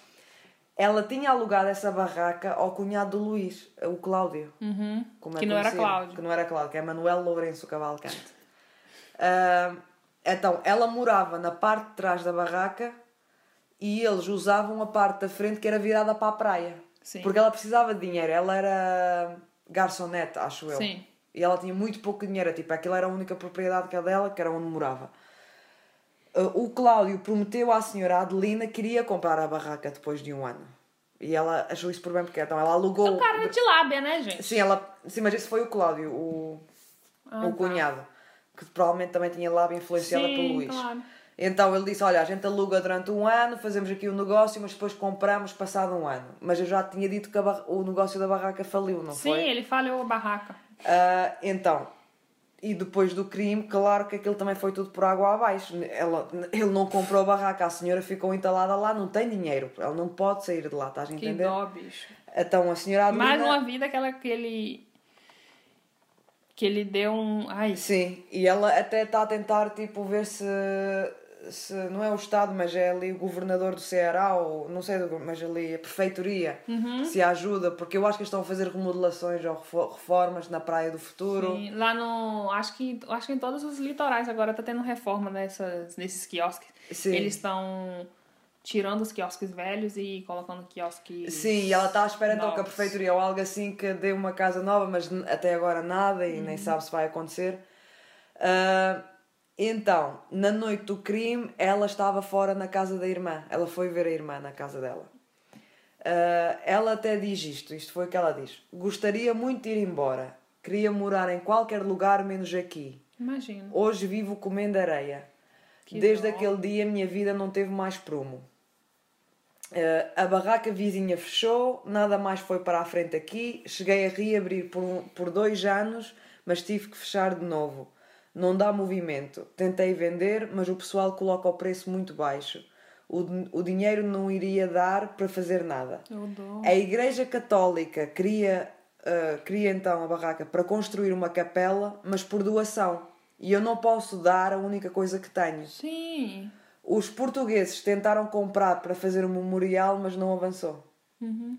Ela tinha alugado essa barraca ao cunhado do Luís, o Cláudio. Uhum. é Que não era. Cláudio. Que não era Cláudio, que é Manuel Lourenço Cavalcante. Ah, então, ela morava na parte de trás da barraca e eles usavam a parte da frente que era virada para a praia. Sim. Porque ela precisava de dinheiro. Ela era garçonete, acho eu. Sim. E ela tinha muito pouco dinheiro. Tipo, aquilo era a única propriedade que era dela, que era onde morava. Ah, o Cláudio prometeu à senhora Adelina que iria comprar a barraca depois de um ano. E ela achou isso por bem porque então ela alugou. O cara de lábia, né, gente? Sim, ela... Sim, mas esse foi o Cláudio, o, Ah, o tá. cunhado, que provavelmente também tinha lábio influenciada Sim, pelo Luís. claro. Então ele disse: Olha, a gente aluga durante um ano, fazemos aqui o negócio, mas depois compramos passado um ano. Mas eu já tinha dito que bar- o negócio da barraca faliu, não Sim, foi? ele falhou a barraca. Ah, então, e depois do crime, claro que aquilo também foi tudo por água abaixo. Ela, ele não comprou a barraca, a senhora ficou entalada lá, não tem dinheiro, ela não pode sair de lá, estás a Que entender? dó, bicho. Então a senhora Adelina. Mais uma vida que, ela, que ele. Que ele deu um. Ai, Sim, e ela até está a tentar tipo, ver se, se não é o Estado, mas é ali o governador do Ceará, ou não sei, mas ali a prefeitoria, Uhum. se ajuda, porque eu acho que estão a fazer remodelações ou refo- reformas na Praia do Futuro. sim. Lá no. Acho que, acho que em todos os litorais agora tá tendo reforma nessas, nesses quiosques. Sim. Eles estão tirando os quiosques velhos e colocando quiosques. Sim, e ela está à espera então que a novos. prefeitoria ou algo assim que dê uma casa nova, mas até agora nada e Uhum. nem sabe se vai acontecer. Ah, então, na noite do crime, ela estava fora na casa da irmã. Ela foi ver a irmã na casa dela. Ah, ela até diz isto, isto foi o que ela diz. Gostaria muito de ir embora. Queria morar em qualquer lugar menos aqui. Imagino. Hoje vivo comendo areia. Que Desde dó. aquele dia minha vida não teve mais prumo. Eh, a barraca vizinha fechou, nada mais foi para a frente aqui. Cheguei a reabrir por, um- por dois anos, mas tive que fechar de novo. Não dá movimento. Tentei vender, mas o pessoal coloca o preço muito baixo. O, o dinheiro não iria dar para fazer nada. A Igreja Católica queria, ah, queria então a barraca para construir uma capela, mas por doação. E eu não posso dar a única coisa que tenho. Sim. Os portugueses tentaram comprar para fazer um memorial, mas não avançou. Uhum.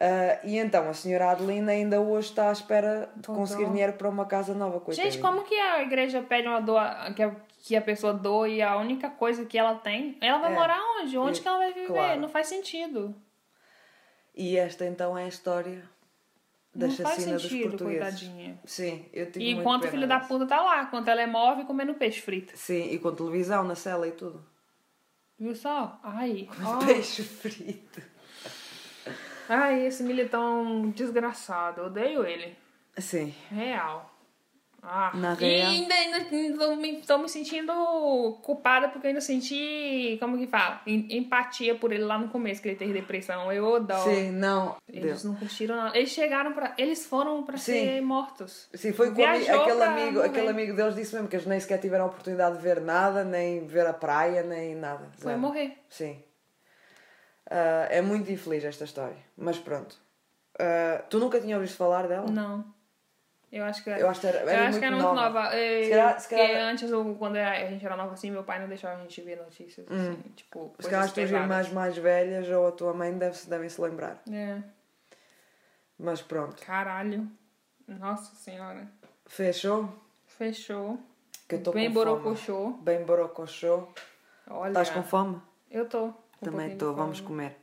Ah, e então a senhora Adelina ainda hoje está à espera de Oh, conseguir dó. dinheiro para uma casa nova. Coitadinha. Gente, como que a igreja pede uma doa, que a, que a pessoa doa e a única coisa que ela tem, ela vai É. morar onde? Onde É, que ela vai viver? claro. Não faz sentido. E esta então é a história da Não faz chacina dos sentido, portugueses. coitadinha. Sim, eu tive E enquanto o filho da puta tá lá, enquanto ela é móvel comendo peixe frito. Sim, e com televisão na cela e tudo. Viu só? Ai, ó. Peixe frito. Ai, esse militão desgraçado. Odeio ele. Sim. Real. Ah, Na e real. ainda, ainda me, tô me sentindo culpada porque eu ainda senti, como que fala? Em- Empatia por ele lá no começo, que ele teve depressão. Eu odeio. Sim, não. Eles deu. não curtiram nada. Eles chegaram pra. Eles foram pra Sim. ser mortos. Sim, foi Viajou aquele pra amigo, morrer. aquele amigo deles disse mesmo que eles nem sequer tiveram a oportunidade de ver nada, nem ver a praia, nem nada. Foi Zero. morrer. Sim. Ah, é muito infeliz esta história, mas pronto. Ah, tu nunca tinha ouvido falar dela? Não. Eu acho que Eu acho que era, era muito que era muito nova. nova. Se calhar- se calhar- antes, quando a gente era nova assim, meu pai não deixava a gente ver notícias. Assim, tipo, Hum. Se calhar as tuas irmãs mais velhas ou a tua mãe deve devem se lembrar. É, Mas pronto, caralho. Nossa senhora. fechou? Fechou. Que eu estou com Bem fome. borocochô. Bem borocochô. Olha. Estás com fome? Eu tô. Um Também estou, vamos comer.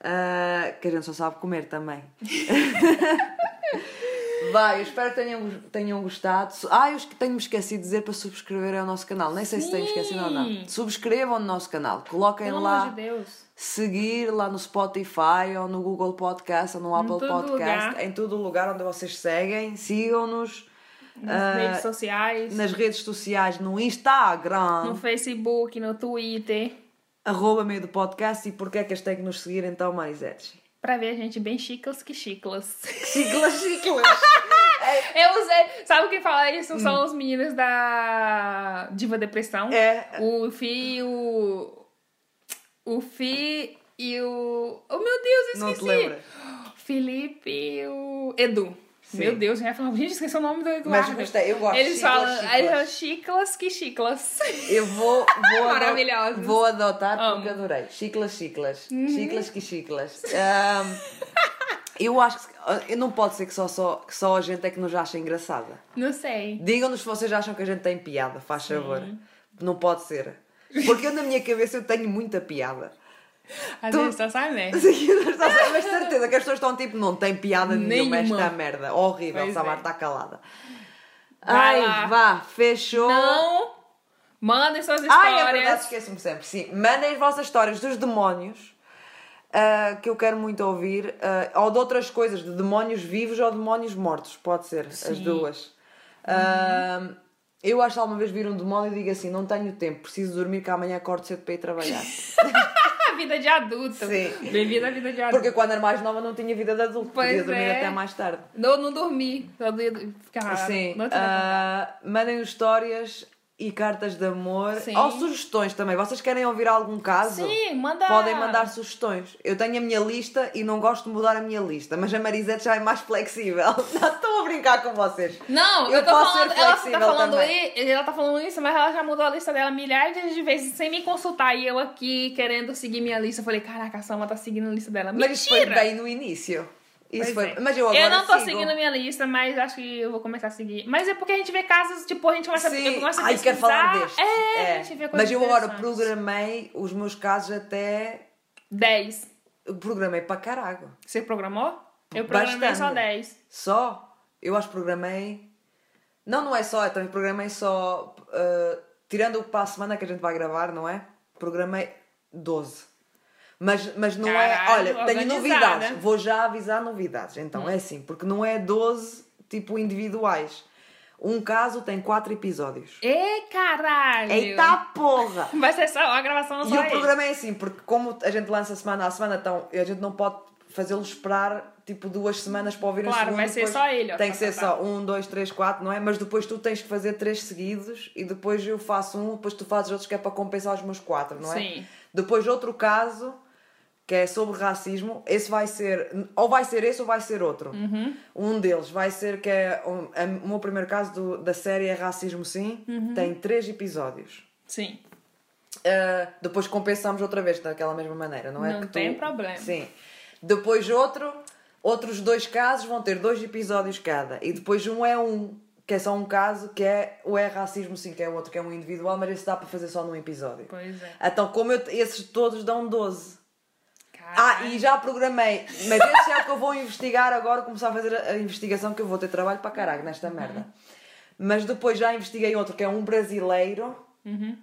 A gente só sabe comer também. Vai, eu espero que tenham, tenham gostado. Ah, eu tenho-me esquecido de dizer para subscreverem ao nosso canal. Nem sei se tenho esquecido ou não. Sim. Subscrevam no nosso canal. Coloquem Pelo lá de Deus. seguir lá no Spotify ou no Google Podcast ou no Apple Podcast. lugar. Em todo o lugar onde vocês seguem. Sigam-nos Nas Ah, redes sociais. nas redes sociais, no Instagram, No Facebook, no Twitter. Arroba meio do podcast. E porquê é que as têm que nos seguir então, Marisete? Pra ver a gente bem chiclas que chiclas. Siglas, siglas! Eu usei. Sabe quem fala isso? São os meninos da Diva Depressão. Hum. É. O Fi e o. O Fi e o. Oh meu Deus, eu Não te esqueci. lembra? Felipe e o Edu. Sim. Meu Deus, já falou, gente, esqueci o nome do Mas Eduardo. gostei, eu gosto. Eles falam, chiclas. eles falam chiclas que chiclas. Eu vou, vou, Maravilhosos. vou adotar porque Amo. Uhum. adorei. Chiclas, chiclas. Chiclas que chiclas. Ahm, eu acho que não pode ser que só, só, que só a gente é que nos acha engraçada. Não sei. Digam-nos se vocês acham que a gente tem piada, faz favor. Não pode ser. Porque eu na minha cabeça eu tenho muita piada. Às Tu- vezes só sai merda. Sim, a saber, mas certeza que as pessoas estão tipo, não tem piada nenhuma, Nenhuma. esta merda. Horrível, Pois Samar é. está calada. Vai Ai, lá. vá, fechou. Não! Mandem suas Ai, é histórias. verdade, esqueço-me sempre. Sim, mandem as vossas histórias dos demónios, ah, que eu quero muito ouvir, ah, ou de outras coisas, de demónios vivos ou demónios mortos, pode ser, as Sim. duas. Ah, eu acho que alguma vez vir um demónio e digo assim: não tenho tempo, preciso dormir que amanhã acordo cedo para ir trabalhar. Vida de adulto. Sim. Bem-vindo à vida de adulto. Porque quando era mais nova não tinha vida de adulto, Pois podia dormir é. até mais tarde. Não, não dormi. Só dormi- ficava Sim, da ah, mandem histórias e cartas de amor Sim. ou sugestões também. Vocês querem ouvir algum caso? Sim, manda. Podem mandar sugestões. Eu tenho a minha lista e não gosto de mudar a minha lista, mas a Marisete já é mais flexível. Não estou a brincar com vocês. Não, Eu eu, posso falando, ser ela tá flexível falando também. aí, ela tá falando isso, mas ela já mudou a lista dela milhares de vezes sem me consultar. E eu aqui querendo seguir minha lista. Eu falei, caraca, a Sama tá seguindo a lista dela. Mas isso foi Mentira! bem no início. Isso Pois foi... é. Mas eu agora Eu não tô sigo. seguindo a minha lista, mas acho que eu vou começar a seguir. Mas é porque a gente vê casos, tipo, a gente começa, Sim, a ai, quero falar pesquisar. deste. É, a gente vê coisas Mas eu agora programei os meus casos até. 10. eu Programei para caralho. Você programou? Eu programei Bastante. só 10. Só? Eu acho que programei. Não, não é só, eu também programei só. uh, tirando o para a semana que a gente vai gravar, não é? Programei 12. Mas, mas não é. Caralho, Olha, tenho novidades. Vou já avisar novidades. Então é assim, porque não é 12 tipo individuais. Um caso tem 4 episódios. Ê, caralho! Eita porra! Vai ser só a gravação E só o aí. programa é assim, porque como a gente lança semana a semana, então a gente não pode fazê-lo esperar tipo duas semanas para ouvir o Claro, segundo. vai ser só ele, Tem tá, que ser tá, só tá. um, dois, três, quatro, não é? Mas depois tu tens que fazer três seguidos e depois eu faço um, depois tu fazes outros que é para compensar os meus quatro, não é? Sim. Depois outro caso que é sobre racismo, esse vai ser, ou vai ser esse ou vai ser outro. Uhum. Um deles vai ser que é, um, a- o meu primeiro caso do- da série é Racismo Sim, Uhum. tem três episódios. Sim. Uh, depois compensamos outra vez daquela mesma maneira, não é? Não que tu- tem problema. Sim. Depois outro, outros dois casos vão ter dois episódios cada. E depois um é um, que é só um caso, que é o é racismo sim, que é outro, que é um individual, mas esse dá para fazer só num episódio. Pois é. Então, como eu, esses todos dão 12. Ah, e já programei, mas esse é o que eu vou investigar agora, começar a fazer a, investigação, que eu vou ter trabalho para caralho nesta merda. Mas depois já investiguei outro, que é um brasileiro, Uhum.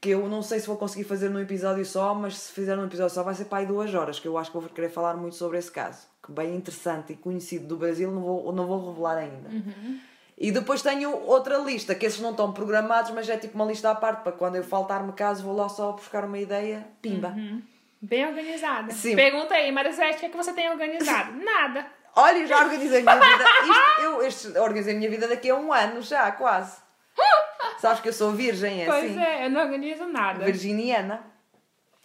que eu não sei se vou conseguir fazer num episódio só, mas se fizer num episódio só vai ser para aí duas horas, que eu acho que vou querer falar muito sobre esse caso. Que bem interessante e conhecido do Brasil, não vou, não vou revelar ainda. E depois tenho outra lista, que esses não estão programados, mas é tipo uma lista à parte, para quando eu faltar-me caso, vou lá só buscar uma ideia, pimba. Bem organizada. Sim. Pergunta aí, Marisete, o que, é que você tem organizado? Nada. Olha, eu já organizei a minha vida. Isto, eu este, organizei a minha vida daqui a um ano já, quase. Sabes que eu sou virgem, é Pois assim? é, eu não organizo nada. Virginiana.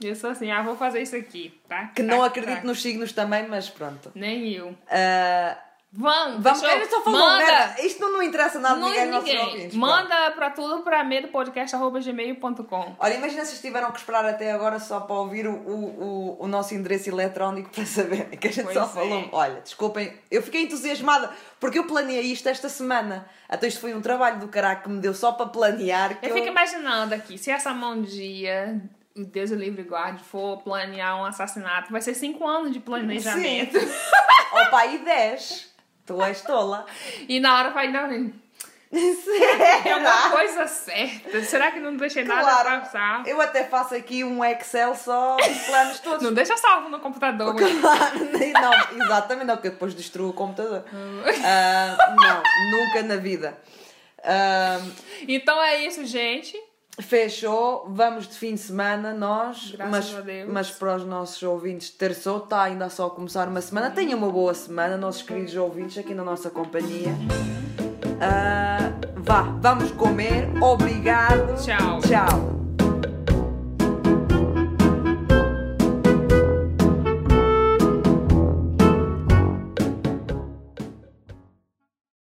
Eu sou assim, ah, vou fazer isso aqui, tá? Que Tá, não tá. acredito nos signos também, mas pronto. Nem eu. Ah, Vamos, Vamos, eu- ele só falou manda, merda. Isto não, interessa nada não ninguém, ninguém. ouvintes. pronto. Manda pra tudo pra medopodcast.gmail.com. Olha, imagina se tiveram que esperar até agora só para ouvir o, o, o, nosso endereço eletrónico para saberem que a gente Pois só é. falou. Olha, desculpem, eu fiquei entusiasmada porque eu planeei isto esta semana. Até isto foi um trabalho do caralho que me deu só para planear. Que Eu fico imaginando aqui, se essa mão um dia, o Deus o livre guarde, for planear um assassinato, vai ser cinco anos de planejamento. Sim. Opa, e 10. Tu és tola. E na hora vai, é Será? uma coisa certa. Será que não deixei nada Claro. passar? Eu até faço aqui um Excel só dos planos todos. Não deixa salvo no computador. Claro, não, exatamente não, porque depois destruo o computador. Ah, não, nunca na vida. Ah, Então é isso, gente. Fechou, vamos de fim de semana, nós, Graças mas, a Deus. mas para os nossos ouvintes, terçou, está ainda só a começar uma semana. Tenham uma boa semana, nossos queridos ouvintes, aqui na nossa companhia. Ah, vá, vamos comer. Obrigado. Tchau. Tchau.